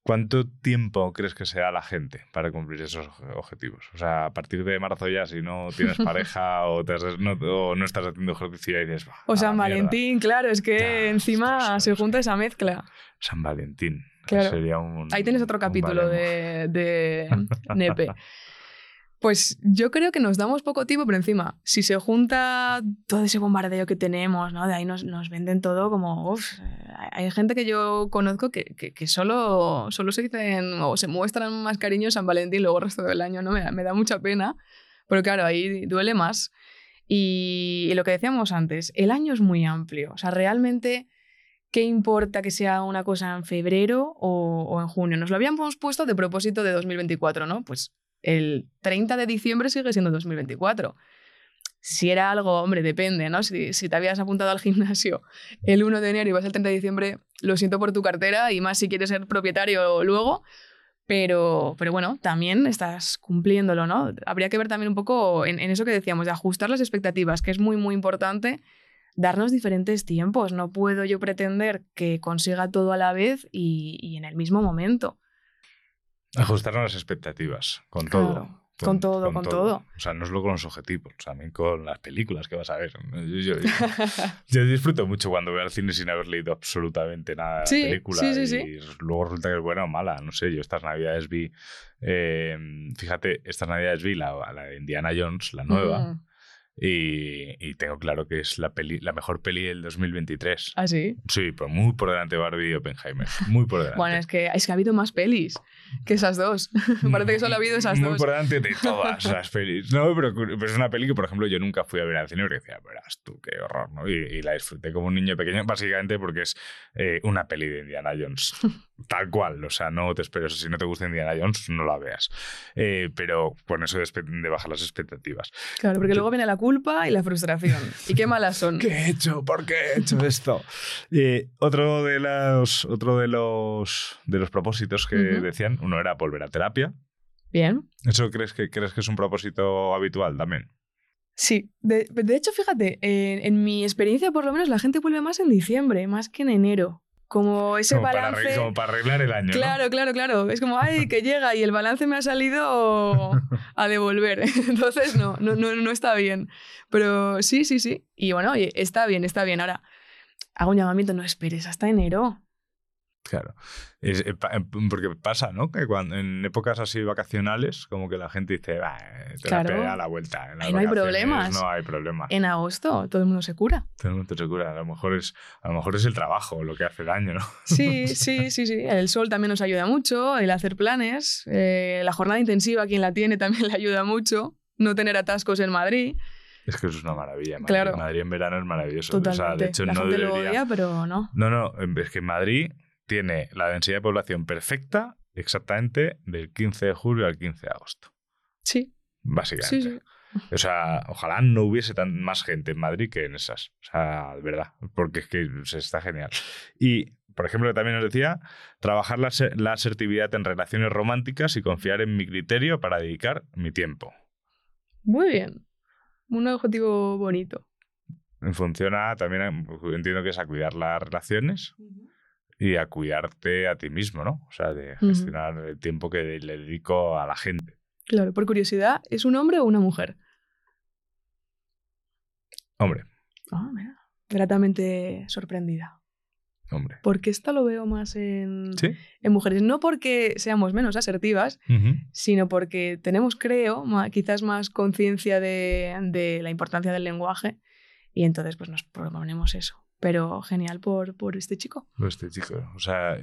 ¿cuánto tiempo crees que se da la gente para cumplir esos objetivos? O sea, a partir de marzo ya, si no tienes pareja o, te has, no, o, no, estás haciendo ejercicio y dices... O San Valentín, claro, es que ya, encima se junta esa mezcla. San Valentín. Claro. Sería un, Ahí tienes otro capítulo de, de Nepe. Pues yo creo que nos damos poco tiempo, pero encima, si se junta todo ese bombardeo que tenemos, ¿no? De ahí nos, nos venden todo como, uff, hay gente que yo conozco que, que, solo, solo se dicen o se muestran más cariño San Valentín luego el resto del año, ¿no? Me da, mucha pena, pero claro, ahí duele más. Y, y lo que decíamos antes, el año es muy amplio, o sea, realmente... ¿Qué importa que sea una cosa en febrero o, o en junio? Nos lo habíamos puesto de propósito de 2024, ¿no? Pues el 30 de diciembre sigue siendo 2024. Si era algo, hombre, depende, ¿no? Si, si, te habías apuntado al gimnasio el 1 de enero y vas el 30 de diciembre, lo siento por tu cartera y más si quieres ser propietario luego. Pero, pero bueno, también estás cumpliéndolo, ¿no? Habría que ver también un poco en, eso que decíamos, de ajustar las expectativas, que es muy, muy importante darnos diferentes tiempos. No puedo yo pretender que consiga todo a la vez y en el mismo momento. Ajustarnos las expectativas, con claro, todo. Con, con, todo, con, con todo. todo. O sea, no solo con los objetivos, también con las películas que vas a ver. Yo, yo, yo disfruto mucho cuando voy al cine sin haber leído absolutamente nada de sí, la película. Sí, sí, y luego resulta que es buena o mala. No sé, yo estas navidades vi. Eh, fíjate, estas navidades vi la, la de Indiana Jones, la nueva. Mm. Y, y, tengo claro que es la, peli, la mejor peli del 2023. ¿Ah, sí? Sí, pues muy por delante de Barbie y Oppenheimer. Muy por delante. bueno, es que, es que ha habido más pelis que esas dos. Parece que solo ha habido esas muy dos. Muy por delante de todas las pelis. No, pero, pero, es una peli que, por ejemplo, yo nunca fui a ver al cine porque decía, verás tú, qué horror, ¿no? Y, y, la disfruté como un niño pequeño, básicamente porque es eh, una peli de Indiana Jones. Tal cual. O sea, no te esperes. Si no te gusta Indiana Jones, no la veas. Eh, pero con eso de, de bajar las expectativas. Claro, porque luego viene la culpa y la frustración. ¿Y qué malas son? ¿Qué he hecho? ¿Por qué he hecho esto? Eh, otro de los, otro de los, de los propósitos que uh -huh. decían, uno era volver a terapia. Bien. ¿Eso crees que, crees que es un propósito habitual también? Sí, de, de hecho, fíjate, en, en mi experiencia por lo menos la gente vuelve más en diciembre, más que en enero como ese como balance. Para, como para arreglar el año. Claro, ¿no? claro, claro. Es como, ay, que llega y el balance me ha salido a devolver. Entonces, no, no, no, no está bien. Pero sí, sí, sí. Y bueno, oye, está bien, está bien. Ahora, hago un llamamiento, no esperes hasta enero. Claro. Es, eh, porque pasa, ¿no? Que cuando, en épocas así vacacionales, como que la gente dice, va, te claro. la a la vuelta. En Ahí no hay problemas. No hay problemas. En agosto todo el mundo se cura. Todo el mundo se cura. A lo mejor es, a lo mejor es el trabajo lo que hace daño, ¿no? Sí, sí, sí, sí. El sol también nos ayuda mucho, el hacer planes. Eh, la jornada intensiva, quien la tiene, también le ayuda mucho. No tener atascos en Madrid. Es que eso es una maravilla. Madrid, claro. Madrid en verano es maravilloso. Totalmente. O sea, de hecho, la no gente debería... lo odia, pero no. No, no. Es que en Madrid tiene la densidad de población perfecta exactamente del 15 de julio al 15 de agosto. Sí. Básicamente. Sí, sí. O sea, ojalá no hubiese tan, más gente en Madrid que en esas. O sea, de verdad. Porque es que se está genial. Y por ejemplo, que también nos decía, trabajar la, la asertividad en relaciones románticas y confiar en mi criterio para dedicar mi tiempo. Muy bien. Un objetivo bonito. Funciona también, entiendo que es a cuidar las relaciones y a cuidarte a ti mismo, ¿no? O sea, de gestionar el tiempo que le dedico a la gente. Claro, por curiosidad, ¿es un hombre o una mujer? Hombre, Ah, mira. Gratamente sorprendida. hombre. Porque esto lo veo más en, ¿Sí? en mujeres. No porque seamos menos asertivas, sino porque tenemos, creo, quizás más conciencia de, de la importancia del lenguaje y entonces pues nos proponemos eso. Pero genial por, por este chico. Pues Este chico, o sea,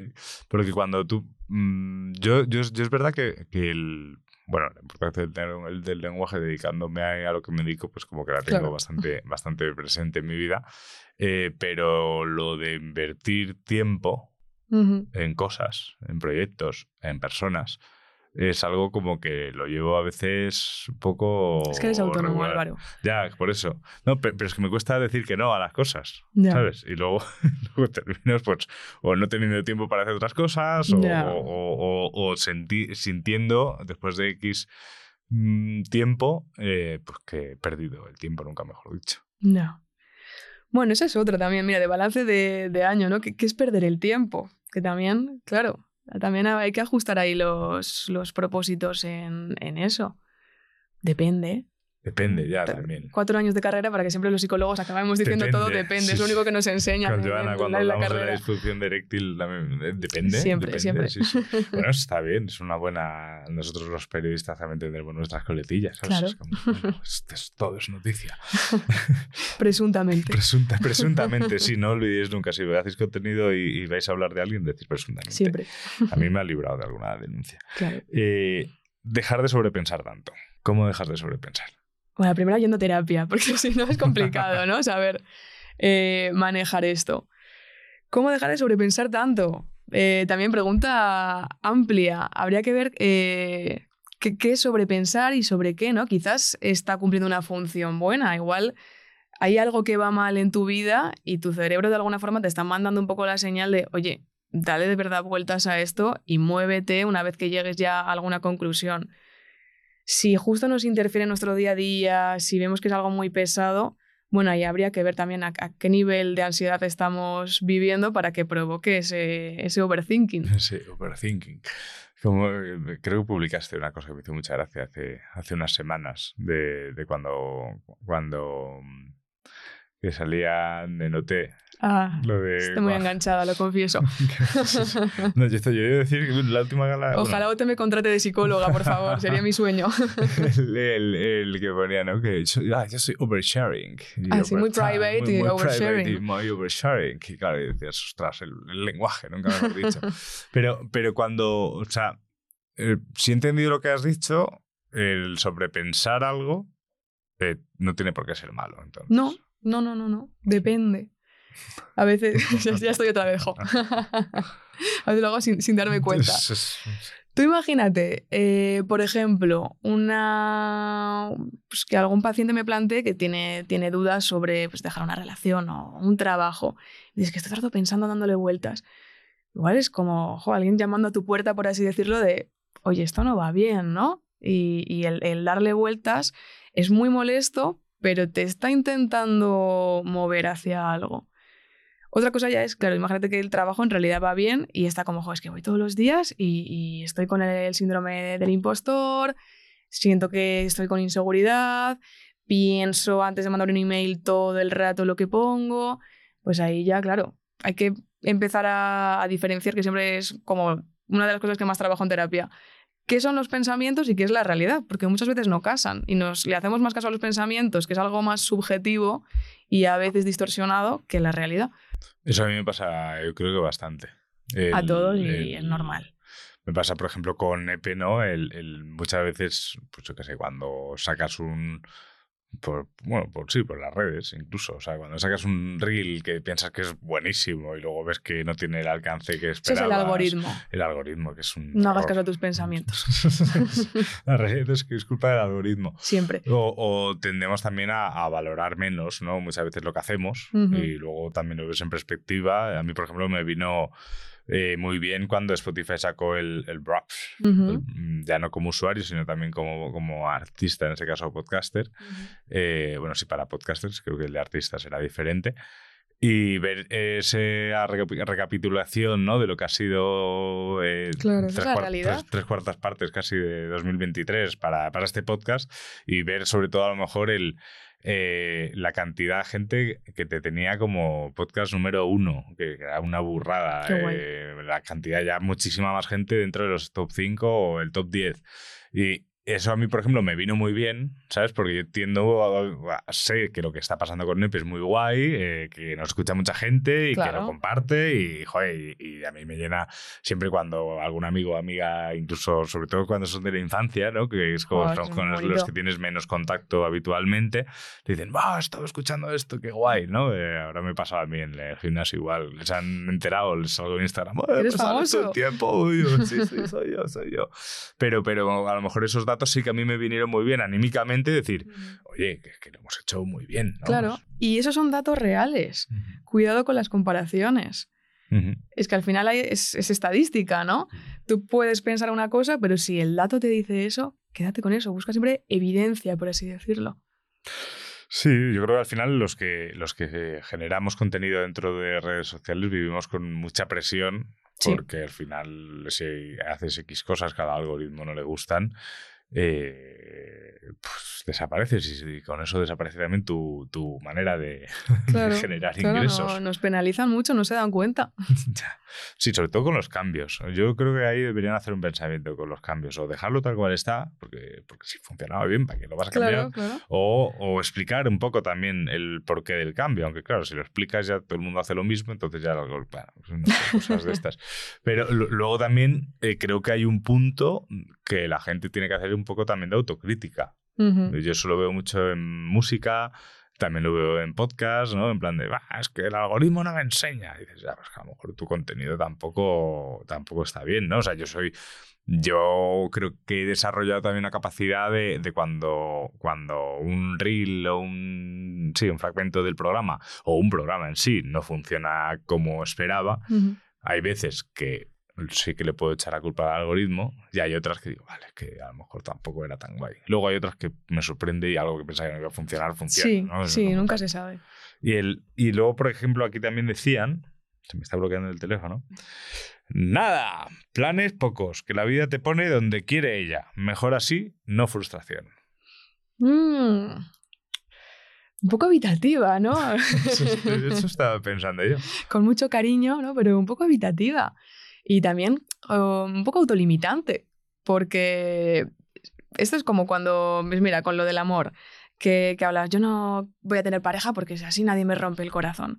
porque cuando tú... mm, yo, yo, yo es verdad que, que el... Bueno, la importancia del, del lenguaje dedicándome a, a lo que me dedico, pues como que la tengo Claro. bastante, bastante presente en mi vida. Eh, pero lo de invertir tiempo en cosas, en proyectos, en personas, es algo como que lo llevo a veces un poco... Es que eres autónomo, regular. Álvaro. Ya, por eso. No, pe- pero, es que me cuesta decir que no a las cosas, Ya. ¿sabes? Y luego, luego terminas pues o no teniendo tiempo para hacer otras cosas o, o- o- o senti- sintiendo después de X mm, tiempo eh, pues que he perdido el tiempo, nunca mejor dicho. No. Bueno, ese es otro también, mira, de balance de, de año, ¿no? Que, que es perder el tiempo. Que también, claro, también hay que ajustar ahí los, los propósitos en, en eso. Depende. Depende ya Ta- también. Cuatro años de carrera para que siempre los psicólogos acabemos diciendo todo Depende, sí, Es lo único que nos enseñan Con Joana, en cuando la, en la hablamos de la disfunción de eréctil, eh, depende. Siempre, depende, siempre. sí, sí. Bueno, está bien, es una buena. Nosotros los periodistas también tendremos nuestras coletillas. ¿sabes? Claro. Es como, bueno, esto es- todo es noticia. Presuntamente. Presunta, presuntamente, sí, no olvidéis nunca. Si hacéis contenido y, y vais a hablar de alguien, decís presuntamente. Siempre. A mí me ha librado de alguna denuncia. Claro. Eh, dejar de sobrepensar tanto. ¿Cómo dejar de sobrepensar? Bueno, primero yendo terapia, porque si no es complicado, ¿no? Saber eh, manejar esto. ¿Cómo dejar de sobrepensar tanto? Eh, también pregunta amplia. Habría que ver eh, qué, sobrepensar y sobre qué, ¿no? Quizás está cumpliendo una función buena. Igual hay algo que va mal en tu vida y tu cerebro de alguna forma te está mandando un poco la señal de, oye, dale de verdad vueltas a esto y muévete una vez que llegues ya a alguna conclusión si justo nos interfiere en nuestro día a día, si vemos que es algo muy pesado, bueno, ahí habría que ver también a, qué nivel de ansiedad estamos viviendo para que provoque ese, ese overthinking. Sí, overthinking. Como, eh, creo que publicaste una cosa que me hizo mucha gracia hace, hace unas semanas de, de cuando, cuando mm, que salía en OT Ah, lo de... estoy muy enganchada, lo confieso. no, yo, estoy- yo iba a decir que la última gala... Ojalá bueno, Ote me contrate de psicóloga, por favor, sería mi sueño. el, el- el que ponía, ¿no? Que yo, ah, yo soy oversharing. Ah, sí, muy private muy- y muy oversharing. private y muy oversharing. Y claro, y decías, ostras, el, el lenguaje, nunca mejor dicho. pero, pero cuando, o sea, eh, si he entendido lo que has dicho, el sobrepensar algo eh, no tiene por qué ser malo. Entonces. No, no, no, no, no. Depende. A veces, ya, estoy otra vez, jo. A veces lo hago sin, sin darme cuenta. Es- es- Tú imagínate, eh, por ejemplo, una pues que algún paciente me plantee que tiene, tiene dudas sobre pues, dejar una relación o un trabajo. Y dices que estoy rato pensando, dándole vueltas. Igual es como jo, alguien llamando a tu puerta, por así decirlo, de, oye, esto no va bien, ¿no? Y, y el, el darle vueltas es muy molesto, pero te está intentando mover hacia algo. Otra cosa ya es, claro, imagínate que el trabajo en realidad va bien y está como, jo, es que voy todos los días y, estoy con el síndrome del impostor, siento que estoy con inseguridad, pienso antes de mandar un email todo el rato lo que pongo, pues ahí ya, claro, hay que empezar a, a diferenciar, que siempre es como una de las cosas que más trabajo en terapia. ¿Qué son los pensamientos y qué es la realidad? Porque muchas veces no casan y nos le hacemos más caso a los pensamientos, que es algo más subjetivo y a veces distorsionado que la realidad. Eso a mí me pasa, yo creo que bastante. a todos y el- es normal. Me pasa, por ejemplo, con Epe, ¿no? El, el- muchas veces, pues yo qué sé, cuando sacas un, Por, bueno, por sí, por las redes incluso. O sea, cuando sacas un reel que piensas que es buenísimo y luego ves que no tiene el alcance que Eso es esperabas. el algoritmo. El algoritmo, que es un. No hagas caso a tus pensamientos. La realidad es que es culpa del algoritmo. Siempre. O, o tendemos también a, a valorar menos, ¿no? Muchas veces lo que hacemos y luego también lo ves en perspectiva. A mí, por ejemplo, me vino eh, muy bien cuando Spotify sacó el, el. El- mm, ya no como usuario, sino también como, como artista, en ese caso podcaster. Eh, bueno, sí, para podcasters, creo que el de artistas era diferente. Y ver esa recapi- recapitulación ¿no? de lo que ha sido eh, Claro, tres, la cuar- realidad. tres- tres cuartas partes casi de 2023 para, para este podcast y ver sobre todo a lo mejor el, eh, la cantidad de gente que te tenía como podcast número uno, que era una burrada. Eh, la cantidad ya muchísima más gente dentro de los top 5 o el top 10. Y eso a mí, por ejemplo, me vino muy bien, ¿sabes? Porque yo tiendo a, a- sé que lo que está pasando con NEP es muy guay, eh, que nos escucha mucha gente y que Claro. lo comparte y, joder, y, y a mí me llena siempre cuando algún amigo o amiga, incluso sobre todo cuando son de la infancia, ¿no? Que es como es con los, los que tienes menos contacto habitualmente, te dicen, ¡va! He estado escuchando esto, qué guay, ¿no? Eh, ahora me pasa a mí en el gimnasio igual, les han enterado, les salgo en Instagram, "Eh, Eres todo el famoso". tiempo, uy, sí, sí, soy yo, soy yo. Pero, pero a lo mejor esos datos sí que a mí me vinieron muy bien anímicamente, decir, oye, que, que lo hemos hecho muy bien, ¿no? Claro. Y esos son datos reales. Cuidado con las comparaciones. Ujú. Es que al final hay- es, es estadística, ¿no? Tú puedes pensar una cosa, pero si el dato te dice eso, quédate con eso. Busca siempre evidencia, por así decirlo. Sí, yo creo que al final los que, los que generamos contenido dentro de redes sociales vivimos con mucha presión Sí. porque al final si haces X cosas al algoritmo no le gustan, eh, pues desapareces y con eso desaparece también tu, tu manera de, generar Claro, ingresos. no- nos penalizan mucho, no se dan cuenta. Sí, sobre todo con los cambios. Yo creo que ahí deberían hacer un pensamiento con los cambios o dejarlo tal cual está, porque, porque si funcionaba bien, ¿para qué lo vas a cambiar? Claro. O, o explicar un poco también el porqué del cambio, aunque claro, si lo explicas ya todo el mundo hace lo mismo, entonces ya algo, bueno, pues cosas de estas. Pero luego también eh, creo que hay un punto que la gente tiene que hacer un poco también de autocrítica. Yo eso lo veo mucho en música, también lo veo en podcast, ¿no? En plan de, "Bah, es que el algoritmo no me enseña. Y dices, ya, pues a lo mejor tu contenido tampoco, tampoco está bien, ¿no? O sea, yo soy. Yo creo que he desarrollado también una capacidad de, de cuando, cuando un reel o un, sí, un fragmento del programa o un programa en sí no funciona como esperaba, hay veces que sí que le puedo echar la culpa al algoritmo y hay otras que digo, vale, que a lo mejor tampoco era tan guay. Luego hay otras que me sorprende y algo que pensaba que no iba a funcionar, funciona. Sí, ¿no? Es sí, nunca se sabe. Y, el, y luego, por ejemplo, aquí también decían, se me está bloqueando el teléfono, nada, planes pocos, que la vida te pone donde quiere ella. Mejor así, no frustración. Mm. Un poco habitativa, ¿no? Eso, eso estaba pensando yo. Con mucho cariño, ¿no? Pero un poco habitativa. Y también oh, un poco autolimitante. Porque esto es como cuando, pues mira, con lo del amor, que, que hablas, yo no voy a tener pareja porque así nadie me rompe el corazón.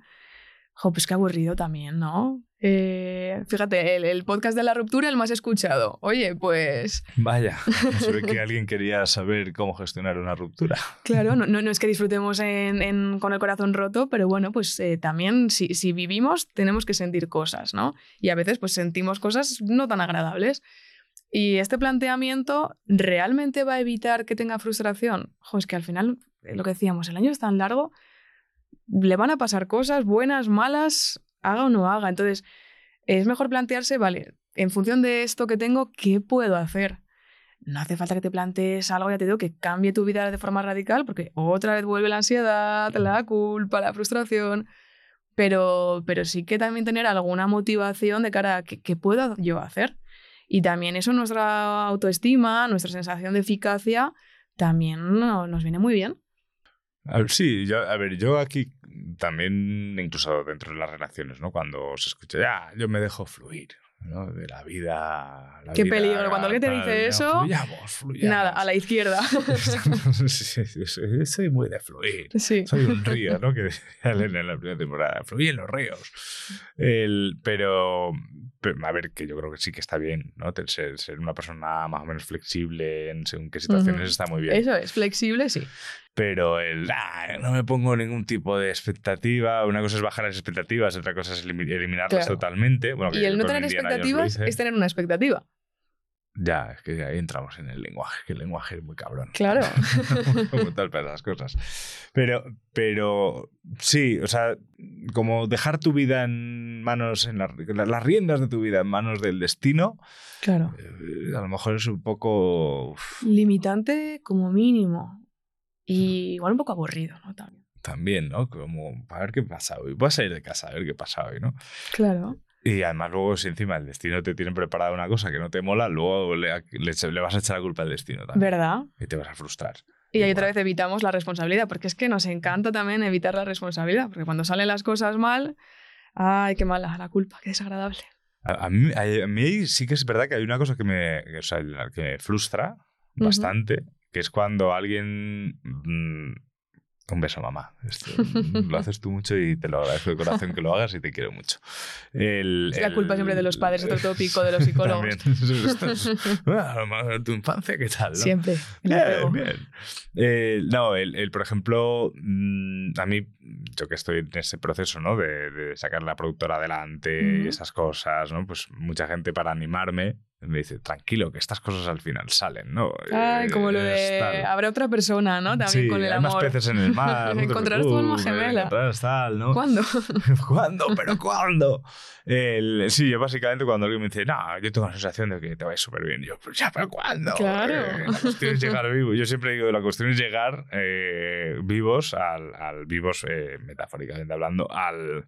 Jo, pues qué aburrido también, ¿no? Eh, fíjate, el, el podcast de la ruptura, el más escuchado. Oye, pues Vaya, se ve que alguien quería saber cómo gestionar una ruptura. Claro, no, no, no es que disfrutemos en- en- con el corazón roto, pero bueno, pues eh, también si, si vivimos tenemos que sentir cosas, ¿no? Y a veces pues sentimos cosas no tan agradables. Y este planteamiento realmente va a evitar que tenga frustración. Jo, es que al final, eh, lo que decíamos, el año es tan largo, le van a pasar cosas buenas, malas, haga o no haga. Entonces, es mejor plantearse, vale, en función de esto que tengo, ¿qué puedo hacer? no hace falta que te plantees algo, ya te digo, que cambie tu vida de forma radical, porque otra vez vuelve la ansiedad, la culpa, la frustración. Pero, pero sí que también tener alguna motivación de cara a qué, qué puedo yo hacer. Y también eso, nuestra autoestima, nuestra sensación de eficacia, también no- nos viene muy bien. A ver, sí, yo, a ver, yo aquí también, incluso dentro de las relaciones, ¿no? Cuando se escucha, ya, yo me dejo fluir, ¿no? De la vida. la Qué vida, peligro, cuando alguien te dice eso, Fluyamos, fluyamos. Nada, a la izquierda. Sí, sí, soy, soy muy de fluir. sí. Soy un río, ¿no? Que decía Elena en la primera temporada. Fluyen los ríos. El, pero, pero, a ver, que yo creo que sí que está bien, ¿no? Ser, ser una persona más o menos flexible en según qué situaciones Ujú. está muy bien. Eso es, flexible, sí. Pero el, "Ah, no me pongo ningún tipo de expectativa. Una cosa es bajar las expectativas, otra cosa es elimi- eliminarlas Claro. totalmente. Bueno, Y el no tener expectativas es tener una expectativa. Ya, es que ahí entramos en el lenguaje, que el lenguaje es muy cabrón. Claro. como tal para las cosas. Pero, pero sí, o sea, como dejar tu vida en manos, en la- la- las riendas de tu vida en manos del destino, Claro. eh, a lo mejor es un poco uf, Limitante como mínimo. Y igual un poco aburrido, ¿no? También. también, ¿no? Como, a ver qué pasa hoy. Voy a salir de casa a ver qué pasa hoy, ¿no? Claro. Y además luego si encima el destino te tiene preparada una cosa que no te mola, luego le, le- le vas a echar la culpa al destino también. ¿Verdad? Y te vas a frustrar. Y ahí otra vez evitamos la responsabilidad, porque es que nos encanta también evitar la responsabilidad, porque cuando salen las cosas mal, ay, qué mala, la culpa, qué desagradable. A, a mí, a- mí sí que es verdad que hay una cosa que me, que, o sea, que me frustra bastante, que es cuando alguien... mm, un beso, mamá. Esto, lo haces tú mucho y te lo agradezco de corazón que lo hagas y te quiero mucho. El- Es la culpa siempre de los padres, otro tópico de los psicólogos. Tu infancia, ¿qué tal? no? Siempre. Bien, bien. Eh, no, el, el, por ejemplo, mm, a mí, yo que estoy en ese proceso, ¿no? De, de sacar la productora adelante y esas cosas, ¿no? Pues mucha gente para animarme me dice, tranquilo, que estas cosas al final salen, ¿no? Ay, como lo Es de tal. habrá otra persona, ¿no? También Sí, con el hay amor. más peces en el mar. no Encontrarás tu alma preocupes, gemela. encontrarás tal, ¿no? ¿Cuándo? ¿Cuándo? ¿Pero cuándo? El, sí, yo básicamente cuando alguien me dice, no, yo tengo la sensación de que te va a ir súper bien. Yo, pues ya, ¿pero cuándo? Claro. Eh, la cuestión es llegar vivo. Yo siempre digo, la cuestión es llegar eh, vivos, al, al vivos, eh, metafóricamente hablando, al,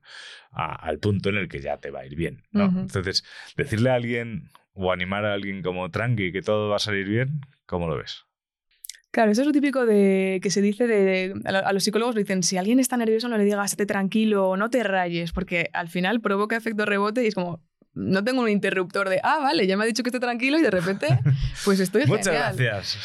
a- al punto en el que ya te va a ir bien. ¿no? Entonces, decirle a alguien o animar a alguien como tranqui que todo va a salir bien, ¿cómo lo ves? Claro, eso es lo típico de que se dice de, a, lo- a los psicólogos le dicen si alguien está nervioso no le digas estate tranquilo, no te rayes, porque al final provoca efecto rebote y es como no tengo un interruptor de ah vale ya me ha dicho que esté tranquilo y de repente pues estoy Muchas genial. gracias.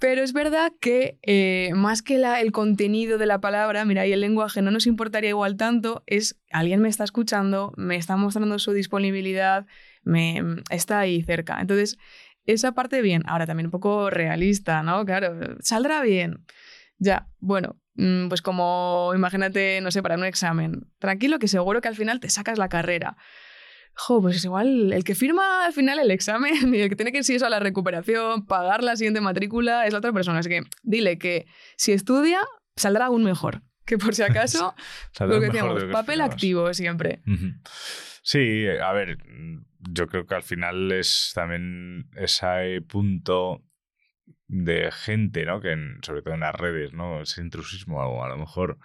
Pero es verdad que eh, más que la- el contenido de la palabra, mira, y el lenguaje no nos importaría igual tanto, es alguien me está escuchando, me está mostrando su disponibilidad, me está ahí cerca. Entonces, esa parte bien. Ahora también un poco realista, ¿no? Claro, saldrá bien. Ya, bueno, mm, pues como imagínate, no sé, para un examen. Tranquilo que seguro que al final te sacas la carrera. Jo, pues igual el que firma al final el examen y el que tiene que ir sí eso a la recuperación, pagar la siguiente matrícula es la otra persona. Así que dile que si estudia, saldrá aún mejor. Que por si acaso, lo que decíamos, papel activo siempre. Sí, a ver, yo creo que al final es también ese punto de gente, ¿no? Que en- sobre todo en las redes, ¿no? Ese intrusismo, o a lo mejor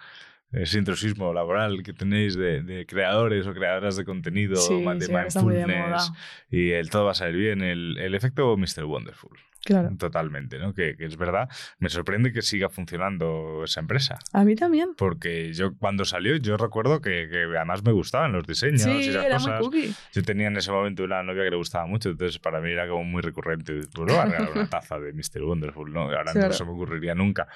ese intrusismo laboral que tenéis de, de creadores o creadoras de contenido, Sí, de sí, de y el todo va a salir bien, el, el efecto Mr. Wonderful. Claro. Totalmente, ¿no? Que, que es verdad. Me sorprende que siga funcionando esa empresa. A mí también. Porque yo cuando salió, yo recuerdo que, que además me gustaban los diseños y Sí, esas era cosas. muy cookie. Yo tenía en ese momento una novia que le gustaba mucho, entonces para mí era como muy recurrente. Pues a regalar una taza de Mr. Wonderful, ¿no? Ahora Claro. no se me ocurriría nunca.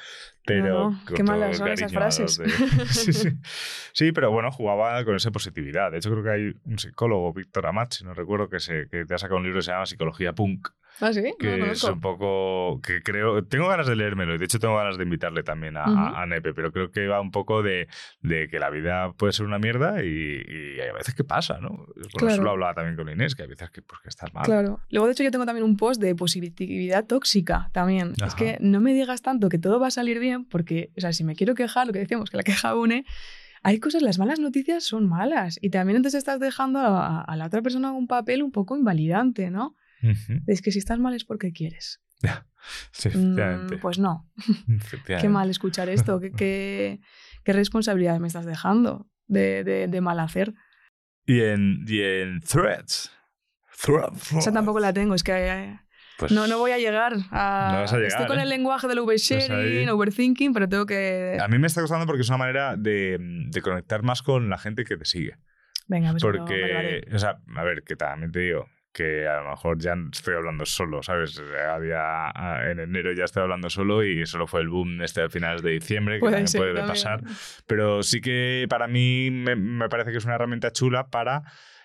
Pero No, con qué malas son esas frases. de- sí, sí. Sí, pero bueno, jugaba con esa positividad. De hecho, creo que hay un psicólogo, Víctor Amat, si no recuerdo, que, se, que te ha sacado un libro que se llama Psicología Punk, ¿Ah, sí? No lo que es un poco que creo tengo ganas de leérmelo y de hecho tengo ganas de invitarle también a, Ujú. a- a Nepe pero creo que va un poco de, de que la vida puede ser una mierda y, y hay veces que pasa no bueno, Claro. eso lo hablaba también con Inés que hay veces que pues que estás mal Claro. Luego, de hecho, yo tengo también un post de positividad tóxica también. Es Ajá. que no me digas tanto que todo va a salir bien, porque, o sea, si me quiero quejar, lo que decíamos, que la queja une, hay cosas, las malas noticias son malas. Y también entonces estás dejando a, a la otra persona un papel un poco invalidante, ¿no? Es que si estás mal es porque quieres. sí, Mm, pues no. Qué mal escuchar esto. ¿Qué, qué, qué responsabilidad me estás dejando de, de, de mal hacer? y en, y en threads Threads. Esa tampoco la tengo. Es que eh, Pues, no, no voy a llegar a... No vas a llegar, Estoy con ¿eh? el lenguaje del Pues ahí- oversharing, overthinking, pero tengo que... a mí me está gustando porque es una manera de, de conectar más con la gente que te sigue Venga, pues Porque, o sea, a ver, que también te digo que a lo mejor ya estoy hablando solo, ¿sabes? Había, a- en enero ya estoy hablando solo y solo fue el boom este a finales de diciembre, que Puede también ser, puede también. pasar. Pero sí que para mí me, me parece que es una herramienta chula para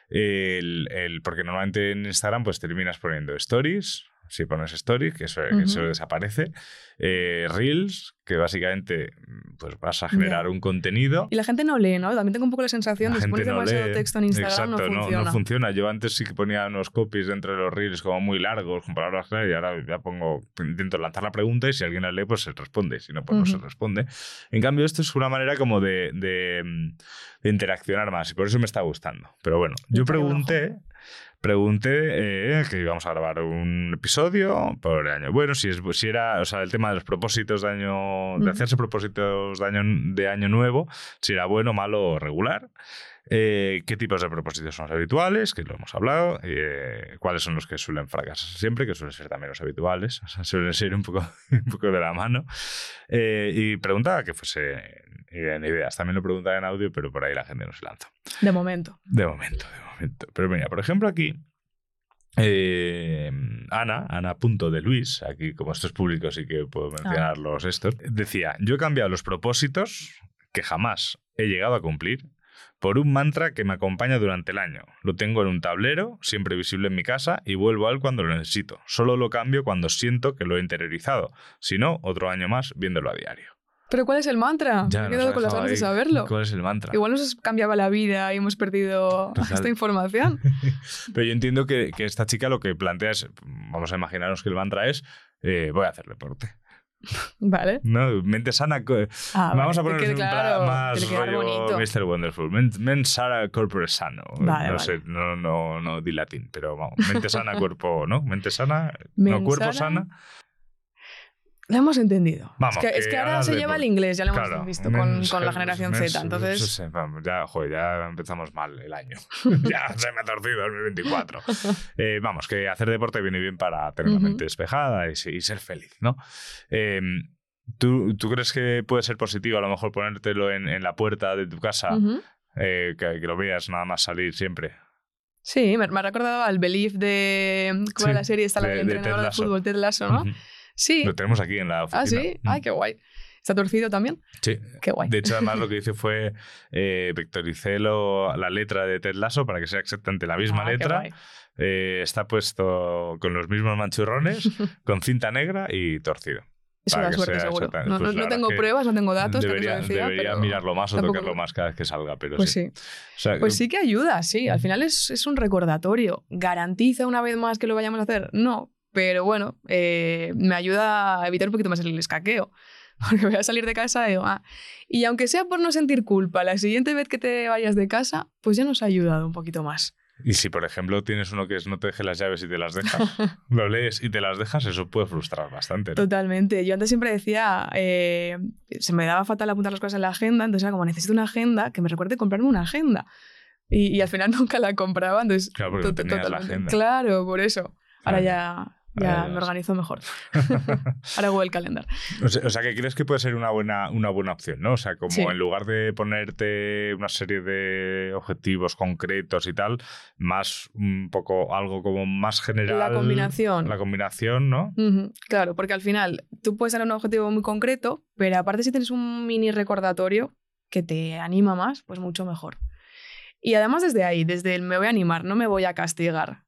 el, el- porque normalmente en Instagram pues terminas poniendo stories, si pones stories, que eso, desaparece, eh, reels, que básicamente pues vas a generar un contenido. Y la gente no lee, ¿no? También tengo un poco la sensación de que pones no demasiado lee. texto en Instagram Exacto, no funciona. funciona. Yo antes sí que ponía unos copies dentro de los reels como muy largos, con palabras claras, y ahora ya pongo, intento lanzar la pregunta y si alguien la lee, pues se responde. Si no, pues no se responde. En cambio, esto es una manera como de, de, mm, de interaccionar más y por eso me está gustando. Pero bueno, yo pregunté. Pregunté eh, que íbamos a grabar un episodio por el año. Bueno, si, es, si era, o sea, el tema de los propósitos de año, de hacerse propósitos de año, de año nuevo, si era bueno, malo o regular. Eh, qué tipos de propósitos son los habituales, que lo hemos hablado, eh, cuáles son los que suelen fracasar siempre, que suelen ser también los habituales, o sea, suelen ser un poco, un poco de la mano. Eh, y preguntaba que fuese en ideas. También lo preguntaba en audio, pero por ahí la gente no se lanza. De momento. De momento, de momento. Pero mira, por ejemplo, aquí. eh, Ana, Ana punto de Luis, aquí como esto es público sí que puedo mencionar los estos, decía, yo he cambiado los propósitos que jamás he llegado a cumplir por un mantra que me acompaña durante el año. Lo tengo en un tablero, siempre visible en mi casa, y vuelvo a él cuando lo necesito. Solo lo cambio cuando siento que lo he interiorizado. Si no, otro año más viéndolo a diario. ¿Pero cuál es el mantra? Ya, me he quedado con las ganas de saberlo. ¿Cuál es el mantra? Igual nos cambiaba la vida y hemos perdido Total. esta información. Pero yo entiendo que, que esta chica lo que plantea es, vamos a imaginarnos que el mantra es, eh, voy a hacer deporte. Vale. ¿no? Mente sana. Ah, vamos a vale, poner que un claro, más rollo. Mr. Wonderful. Men, men sana, corpore sano. Vale, no vale. sé, no, no, no di latín, pero vamos. Mente sana, cuerpo, ¿no? Mente sana, no, Men cuerpo sana, sana. Lo hemos entendido. Vamos, es, que, es que que ahora se lleva el inglés, ya lo hemos Claro, visto men- con, con la generación men- Z. Entonces, sí, vamos, ya, joder, ya empezamos mal el año. ya se me ha torcido el 2024. Eh, vamos, que hacer deporte viene bien para tener la Ujú. mente despejada y, y ser feliz, ¿no? Eh, ¿tú, ¿Tú crees que puede ser positivo a lo mejor ponértelo en, en la puerta de tu casa, ujú. eh, que, que lo veas nada más salir siempre? Sí, me, me ha recordado al Belief de. ¿Cómo Sí, la serie? Está la de- de de Lasso. fútbol, Ted Lasso, ¿no? Ujú. Sí. Lo tenemos aquí en la oficina. Ah, sí. Ay, qué guay. ¿Está torcido también? Sí. Qué guay. De hecho, además lo que hice fue eh, vectoricé lo- la letra de Ted Lasso para que sea exactamente la misma Ah, qué letra. guay. Eh, está puesto con los mismos manchurrones, con cinta negra y torcido. Eso da suerte, seguro. No, pues no- no tengo pruebas, no tengo datos, debería decía, debería pero mirarlo más o tampoco- tocarlo más cada vez que salga, pero Pues sí. sí. O sea, Pues sí que ayuda, sí. Al final es, es un recordatorio. ¿Garantiza una vez más que lo vayamos a hacer? No. Pero bueno, eh, me ayuda a evitar un poquito más el escaqueo. Porque voy a salir de casa y digo, ah. Y aunque sea por no sentir culpa, la siguiente vez que te vayas de casa, pues ya nos ha ayudado un poquito más. Y si, por ejemplo, tienes uno que es no te deje las llaves y te las dejas, lo lees y te las dejas, eso puede frustrar bastante. ¿no? Totalmente. Yo antes siempre decía, eh, se me daba fatal apuntar las cosas en la agenda, entonces era como, necesito una agenda que me recuerde comprarme una agenda. Y, y al final nunca la compraba, entonces... Claro, porque no tenías la agenda. Claro, por eso. Ahora Claro. ya, ya me organizo mejor. Ahora Google Calendar. O sea, o sea, que crees que puede ser una buena, una buena opción, ¿no? O sea, como Sí. en lugar de ponerte una serie de objetivos concretos y tal, más un poco algo como más general. La combinación. La combinación, ¿no? Claro, porque al final tú puedes dar un objetivo muy concreto, pero aparte si tienes un mini recordatorio que te anima más, pues mucho mejor. Y además desde ahí, desde el me voy a animar, no me voy a castigar.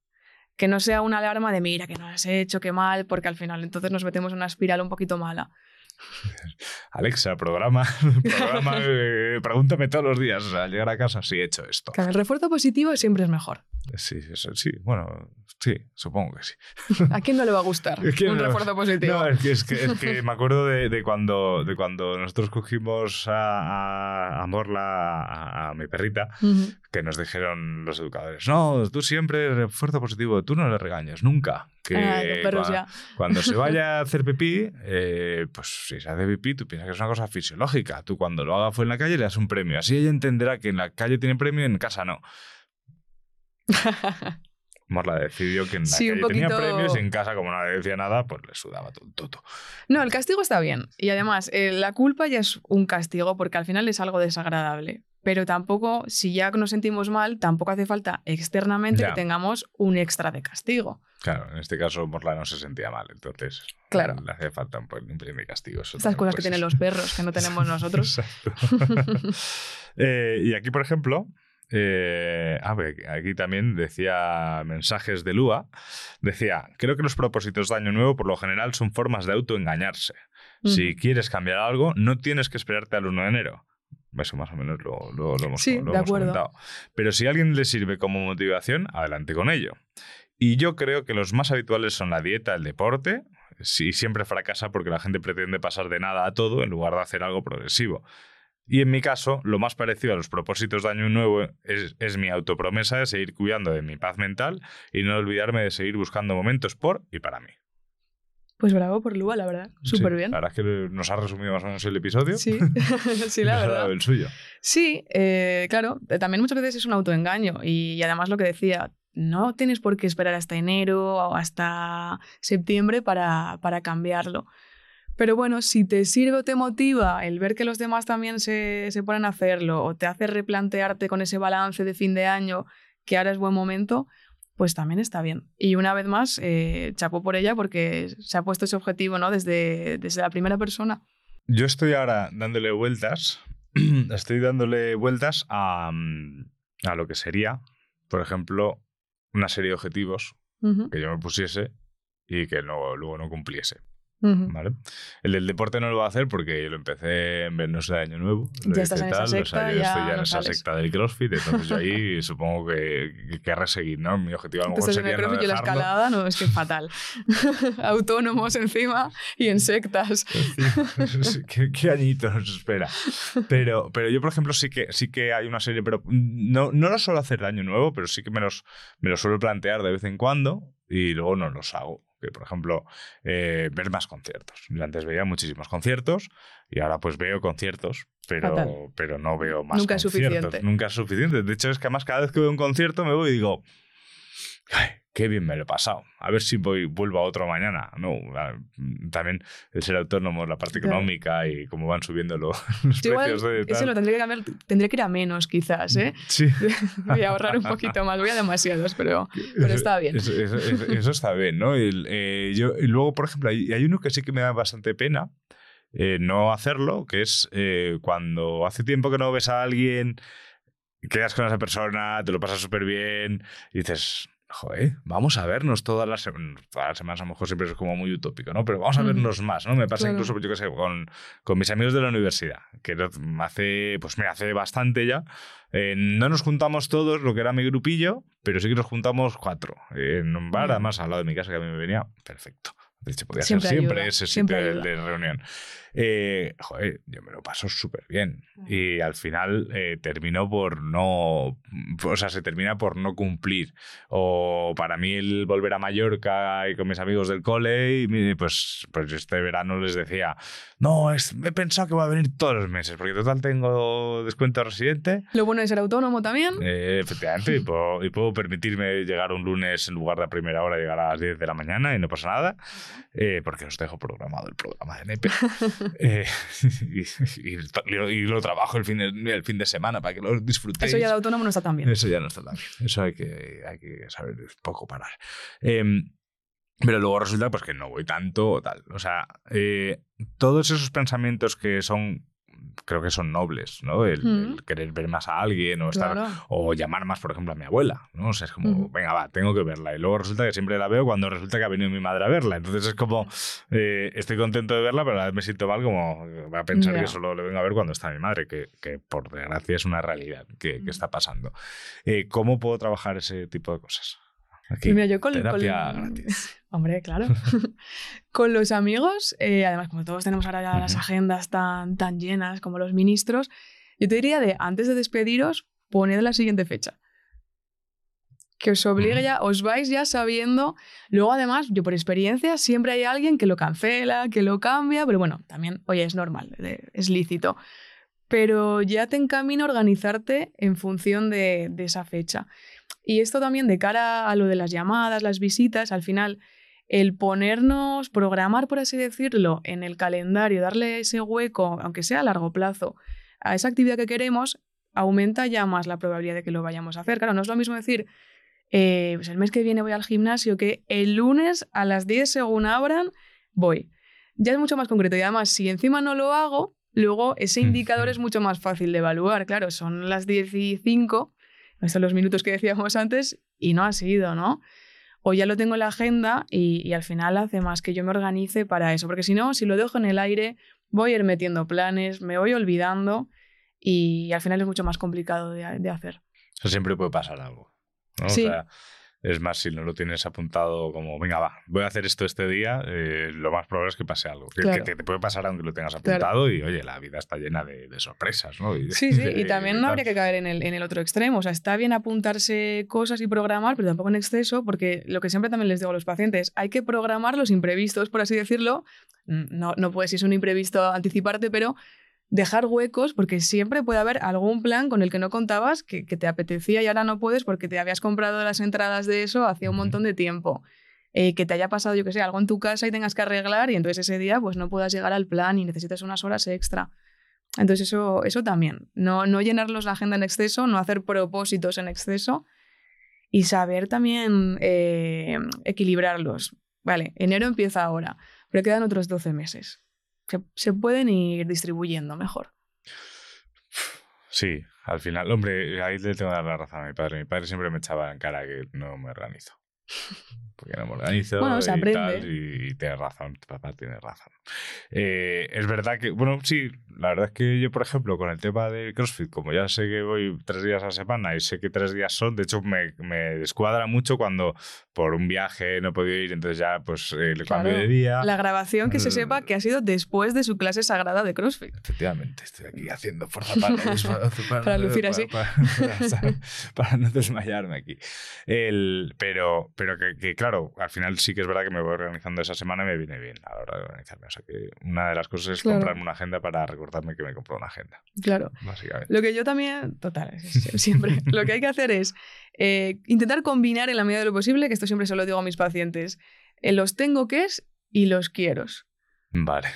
Que no sea una alarma de mira que no has hecho, qué mal, porque al final entonces nos metemos en una espiral un poquito mala. Alexa, programa, programa eh, pregúntame todos los días, o sea, al llegar a casa, sí he hecho esto. Que el refuerzo positivo siempre es mejor. Sí, eso, sí, bueno, sí, supongo que sí. ¿A quién no le va a gustar un no- refuerzo positivo? No, es que, es que, es que me acuerdo de, de cuando, de cuando nosotros cogimos a, a, a Morla, a, a mi perrita, que nos dijeron los educadores, no, tú siempre refuerzo positivo, tú no le regañes, nunca. Que Ah, los perros cua- ya. cuando se vaya a hacer pipí, eh, pues si se hace pipí, tú piensas que es una cosa fisiológica. Tú cuando lo haga fue en la calle le das un premio. Así ella entenderá que en la calle tiene premio y en casa no. Morla decidió que en la Sí, tenía premios y en casa, como nadie decía nada, pues le sudaba todo. No, el castigo está bien. Y además, eh, la culpa ya es un castigo porque al final es algo desagradable. Pero tampoco, si ya nos sentimos mal, tampoco hace falta externamente Ya. que tengamos un extra de castigo. Claro, en este caso Morla no se sentía mal, entonces Claro. le hacía falta un, un primer castigo. Estas cosas que tienen los perros que no tenemos nosotros. Exacto. Eh, y aquí, por ejemplo, Eh, a ver, aquí también decía mensajes de Lua. Decía, creo que los propósitos de Año Nuevo por lo general son formas de autoengañarse. Si quieres cambiar algo, no tienes que esperarte al 1 de enero. Eso más o menos lo, lo, lo hemos, Sí, lo hemos comentado. Pero si a alguien le sirve como motivación, adelante con ello. Y yo creo que los más habituales son la dieta, el deporte. Sí, siempre fracasa porque la gente pretende pasar de nada a todo en lugar de hacer algo progresivo. Y en mi caso, lo más parecido a los propósitos de Año Nuevo es, es mi autopromesa de seguir cuidando de mi paz mental y no olvidarme de seguir buscando momentos por y para mí. Pues bravo por Lua, la verdad. Súper Sí, bien. La verdad es que nos ha resumido más o menos el episodio. Sí, sí, la Nos ha verdad. dado el suyo. Sí, eh, claro, también muchas veces es un autoengaño y, y además lo que decía, no tienes por qué esperar hasta enero o hasta septiembre para, para cambiarlo. Pero bueno, si te sirve o te motiva el ver que los demás también se, se ponen a hacerlo o te hace replantearte con ese balance de fin de año que ahora es buen momento, pues también está bien. Y una vez más, eh, chapó por ella porque se ha puesto ese objetivo ¿no? desde, desde la primera persona. Yo estoy ahora dándole vueltas, estoy dándole vueltas a, mm, a lo que sería, por ejemplo, una serie de objetivos que yo me pusiese y que no- luego no cumpliese. ¿Vale? El del deporte no lo voy a hacer porque yo lo empecé en vernos de Año Nuevo. Ya estás en esa tal, o sea, secta, yo ya estoy ya en no esa sales. secta del CrossFit, entonces yo ahí supongo que, que querré seguir, ¿no? Mi objetivo a lo mejor Entonces en el sería no crossfit y la dejarlo. escalada, no, es que es fatal. Autónomos encima y en sectas. ¿Qué, qué añito nos espera? Pero, pero yo, por ejemplo, sí que, sí que hay una serie, pero no, no lo suelo hacer de año nuevo, pero sí que me los, me los suelo plantear de vez en cuando y luego no los hago. Que, por ejemplo, eh, ver más conciertos. Yo antes veía muchísimos conciertos y ahora pues veo conciertos, pero, Fatal. pero no veo más Nunca es conciertos. suficiente. Nunca es suficiente. De hecho, es que además cada vez que veo un concierto me voy y digo, "Ay, qué bien me lo he pasado. A ver si voy, vuelvo a otro mañana. No, también el ser autónomo, la parte Claro. económica y cómo van subiendo lo- los igual precios de tal. lo tendría que cambiar, tendría que ir a menos quizás, ¿eh? Sí. Voy a ahorrar un poquito más, voy a demasiados, pero, pero está bien. Eso, eso- eso- eso está bien, ¿no? Y, eh, yo, y luego, por ejemplo, hay, hay uno que sí que me da bastante pena eh, no hacerlo, que es eh, cuando hace tiempo que no ves a alguien, quedas con esa persona, te lo pasas súper bien y dices... Joder, vamos a vernos todas las, todas las semanas, a lo mejor siempre es como muy utópico, ¿no? Pero vamos a vernos más, ¿no? Me pasa Claro. incluso, yo qué sé, con, con mis amigos de la universidad, que hace, pues mira, hace bastante ya. Eh, no nos juntamos todos, lo que era mi grupillo, pero sí que nos juntamos cuatro. En un bar, además, al lado de mi casa, que a mí me venía perfecto. De hecho, podía Siempre ser siempre ayuda, ese siempre sitio de, ayuda. de reunión. Eh, joder, yo me lo paso súper bien. Y al final eh, terminó por no. O sea, se termina por no cumplir. O para mí, el volver a Mallorca y con mis amigos del cole, y pues, pues este verano les decía: No, es, he pensado que voy a venir todos los meses, porque total tengo descuento residente. Lo bueno de ser autónomo también. Eh, efectivamente, y puedo, y puedo permitirme llegar un lunes en lugar de a primera hora, llegar a las 10 de la mañana y no pasa nada, eh, porque os dejo programado el programa de NEPE. Eh, y, y- y lo trabajo el fin, de, el fin de semana para que lo disfrutéis. Eso ya de autónomo no está tan bien. Eso ya no está tan bien. Eso hay que, hay que saber poco parar. Em, pero luego resulta pues, que no voy tanto o tal. O sea, eh, todos esos pensamientos que son, creo que son nobles, ¿no? El, Mm. el querer ver más a alguien o estar Claro. o llamar más, por ejemplo, a mi abuela, ¿no? O sea, es como, venga, va, tengo que verla. Y luego resulta que siempre la veo cuando resulta que ha venido mi madre a verla. Entonces es como, eh, estoy contento de verla, pero a la vez me siento mal como va a pensar que solo le vengo a ver cuando está mi madre, que, que por desgracia es una realidad que, que está pasando. Eh, ¿Cómo puedo trabajar ese tipo de cosas? Aquí, mira, yo con, terapia con- gratis. Hombre, claro. con los amigos, eh, además, como todos tenemos ahora ya las agendas tan, tan llenas como los ministros, yo te diría de antes de despediros, poned la siguiente fecha. Que os obligue ya, os vais ya sabiendo. Luego, además, yo por experiencia, siempre hay alguien que lo cancela, que lo cambia, pero bueno, también, oye, es normal, eh, es lícito. Pero ya te encamina a organizarte en función de, de esa fecha. Y esto también de cara a lo de las llamadas, las visitas, al final, el ponernos, programar, por así decirlo, en el calendario, darle ese hueco, aunque sea a largo plazo, a esa actividad que queremos, aumenta ya más la probabilidad de que lo vayamos a hacer. Claro, no es lo mismo decir, eh, pues el mes que viene voy al gimnasio, que el lunes a las 10 según abran, voy. Ya es mucho más concreto y además, si encima no lo hago, luego ese indicador es mucho más fácil de evaluar. Claro, son las 10 y 5 Estos los minutos que decíamos antes y no ha sido, ¿no? O ya lo tengo en la agenda y, y al final hace más que yo me organice para eso, porque si no, si lo dejo en el aire, voy a ir metiendo planes, me voy olvidando y al final es mucho más complicado de, de hacer. Siempre puede pasar algo. ¿no? Sí. O sea, es más, si no lo tienes apuntado como, venga, va, voy a hacer esto este día, eh, lo más probable es que pase algo. Que, Claro. que te puede pasar aunque lo tengas Claro. apuntado y, oye, la vida está llena de, de sorpresas, ¿no? Y Sí, sí, de- y también no habría que caer en el, en el otro extremo. O sea, está bien apuntarse cosas y programar, pero tampoco en exceso, porque lo que siempre también les digo a los pacientes, hay que programar los imprevistos, por así decirlo. Mm, No, no puedes, si es un imprevisto, anticiparte, pero dejar huecos, porque siempre puede haber algún plan con el que no contabas que, que te apetecía y ahora no puedes porque te habías comprado las entradas de eso hacía un montón de tiempo. Eh, que te haya pasado, yo que sé, algo en tu casa y tengas que arreglar y entonces ese día pues no puedas llegar al plan y necesitas unas horas extra. Entonces eso, eso también, no, no llenarlos la agenda en exceso, no hacer propósitos en exceso y saber también eh, equilibrarlos. Vale, enero empieza ahora, pero quedan otros 12 meses. Se, pueden ir distribuyendo mejor. Sí, al final, hombre, ahí le tengo que dar la razón a mi padre. Mi padre siempre me echaba en cara que no me organizo. Porque no me organizo Bueno, se y aprende. tal, y, y tienes razón, tu papá tiene razón. Eh, es verdad que, bueno, sí, la verdad es que yo, por ejemplo, con el tema del CrossFit, como ya sé que voy tres días a la semana y sé que tres días son, de hecho me, me descuadra mucho cuando por un viaje no he podido ir, entonces ya pues eh, le cambio Claro. de día. La grabación que se sepa que ha sido después de su clase sagrada de CrossFit. Efectivamente, estoy aquí haciendo fuerza para, para, Para lucir así. Para no desmayarme aquí. El, pero pero que, que, claro, al final sí que es verdad que me voy organizando esa semana y me viene bien a la hora de organizarme. O sea que una de las cosas es Claro. comprarme una agenda para recordarme que me compró una agenda, Claro. básicamente. Lo que yo también, total, siempre, lo que hay que hacer es eh, intentar combinar en la medida de lo posible, que esto siempre se lo digo a mis pacientes, eh, los tengo que es y los quiero. Vale.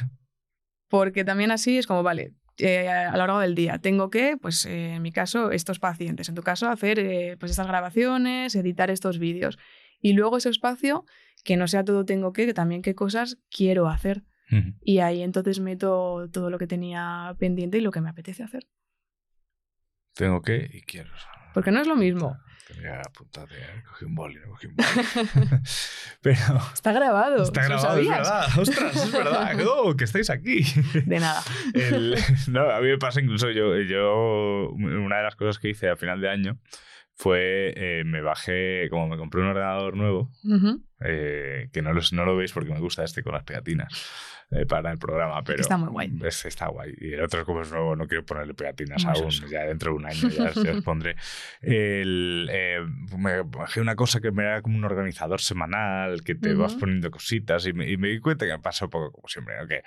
Porque también así es como, vale, eh, a lo largo del día tengo que, pues eh, en mi caso, estos pacientes, en tu caso, hacer eh, pues estas grabaciones, editar estos vídeos. Y luego ese espacio, que no sea todo tengo que, que también qué cosas quiero hacer. Y ahí entonces meto todo lo que tenía pendiente y lo que me apetece hacer. Tengo que y quiero. Porque no es lo mismo. Apuntar, eh, cogí un boli, no cogí un boli. Pero Está grabado. está ¿lo grabado, es verdad. Ostras, es verdad. Oh, que estáis aquí. De nada. El- no, a mí me pasa incluso yo, yo, una de las cosas que hice a final de año fue, eh, me bajé, como me compré un ordenador nuevo, eh, que no, los- no lo veis porque me gusta este con las pegatinas eh, para el programa, pero Está muy guay. es- está guay. Y el otro como es nuevo, no quiero ponerle pegatinas aún, ya dentro de un año ya, ya os pondré. El, eh, me bajé una cosa que me era como un organizador semanal, que te vas Ujú. poniendo cositas y me, y me di cuenta que me pasa un poco como siempre, ¿no? que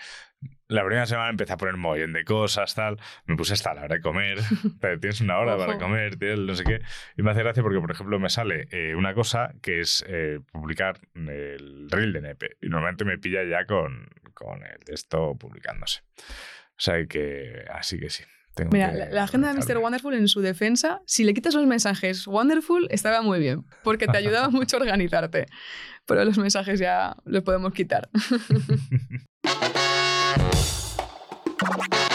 la primera semana empecé a poner un montón de cosas, tal. Me puse hasta la hora de comer. Pero tienes una hora para comer, tío, no sé qué. Y me hace gracia porque, por ejemplo, me sale eh, una cosa que es eh, publicar el reel de Nepe. Y normalmente me pilla ya con, con el de esto publicándose. O sea que, así que sí. tengo Mira, que la, la agenda de Mr. Wonderful en su defensa, si le quitas los mensajes Wonderful, estaba muy bien, porque te ayudaba mucho a organizarte. Pero los mensajes ya los podemos quitar.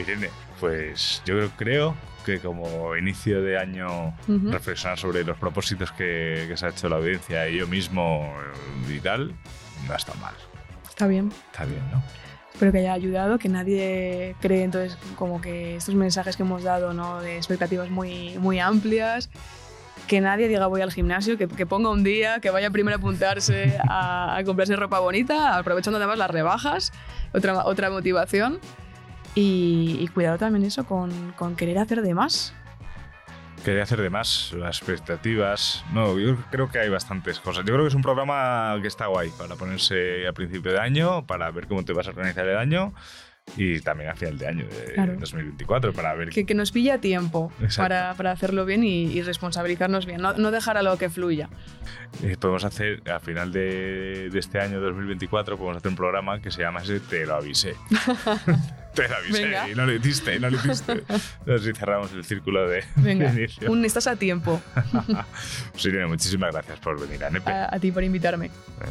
Irene, pues yo creo, creo que como inicio de año Ujú. reflexionar sobre los propósitos que, que se ha hecho la audiencia y yo mismo eh, y tal, no está mal. Está bien. Está bien, ¿no? Espero que haya ayudado, que nadie cree entonces como que estos mensajes que hemos dado, ¿no? De expectativas muy, muy amplias, que nadie diga voy al gimnasio, que, que ponga un día, que vaya primero a apuntarse a, a comprarse ropa bonita, aprovechando además las rebajas, otra, otra motivación. Y, y cuidado también eso con, con querer hacer de más. Quería hacer de más, las expectativas. No, yo creo que hay bastantes cosas. Yo creo que es un programa que está guay para ponerse a principio de año, para ver cómo te vas a organizar el año y también a final de año de Claro. 2024 para ver Que, que nos pilla tiempo para, para hacerlo bien y, y responsabilizarnos bien, no, no dejar a lo que fluya. Eh, podemos hacer a final de, de este año 2024 podemos hacer un programa que se llama ese Te lo avisé Te lo avisé Venga. y no lo hiciste, no lo hiciste. Si cerramos el círculo de, Venga, de inicio. un, estás a tiempo. Pues Irene, muchísimas gracias por venir a Nepe. A, a ti por invitarme. Eh,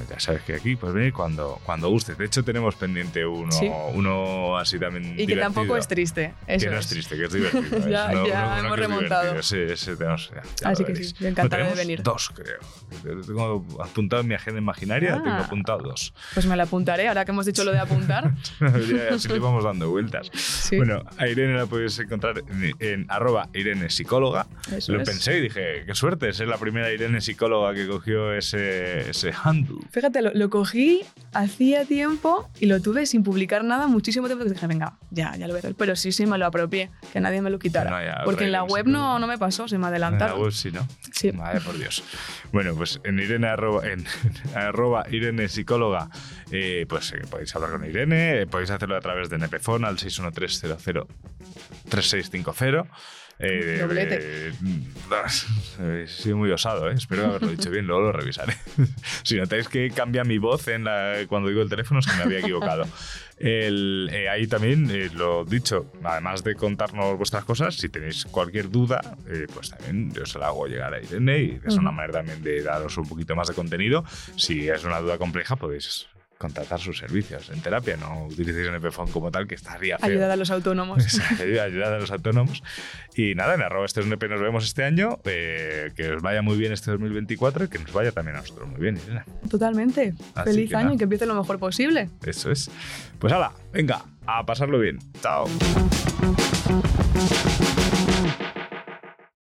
ya sabes que aquí puedes venir cuando, cuando gustes. De hecho, tenemos pendiente uno, Sí. uno así también Y que tampoco divertido. es triste. Eso que no es triste, que es divertido. ¿eh? Ya- No, ya no, hemos remontado. divertido. Ese, ese tenemos, ya, ya Así que sí, yo encantada de venir. Dos, creo. Tengo apuntado en mi agenda imaginaria, Ah. tengo apuntado dos. Pues me la apuntaré, ahora que hemos dicho lo de apuntar. Ya, Así le vamos dando vueltas. Sí. Bueno, a Irene la podéis encontrar en, en arroba Irene Psicóloga. Eso Lo es. pensé y dije, qué suerte, ser la primera Irene Psicóloga que cogió ese, ese handle. Fíjate, lo, lo cogí hacía tiempo y lo tuve sin publicar nada muchísimo tiempo. Que dije, venga, ya, ya lo voy a hacer. Pero sí, sí, me lo apropié, que nadie me lo quitara. No, ya, Porque en la web no, no me pasó, se me En la adelantaron. web sí, ¿no? Sí. Madre por Dios. Bueno, pues en Irene arroba, en, arroba Irene psicóloga, eh, pues eh, podéis hablar con Irene, eh, podéis hacerlo a través de Al 61300 3650. Eh, Doblete. eh, he sido muy osado, ¿eh? espero haberlo dicho bien, luego lo revisaré. si notáis que cambia mi voz en la, cuando digo el teléfono, es que me había equivocado. El, eh, ahí también, lo dicho, además de contarnos vuestras cosas, si tenéis cualquier duda, pues también yo se la hago llegar a Irene y es una manera también de daros un poquito más de contenido. Si es una duda compleja, podéis contratar sus servicios en terapia, no utilicéis NPFON como tal, que estaría feo. Ayudar a los autónomos. Ayuda, ayudad a los autónomos. Y nada, en arroba este es NP nos vemos este año. eh, que os vaya muy bien este 2024 y que nos vaya también a nosotros muy bien, Irene. Totalmente. Así Feliz año nada. y que empiece lo mejor posible. Eso es. Pues hala, venga, a pasarlo bien. Chao.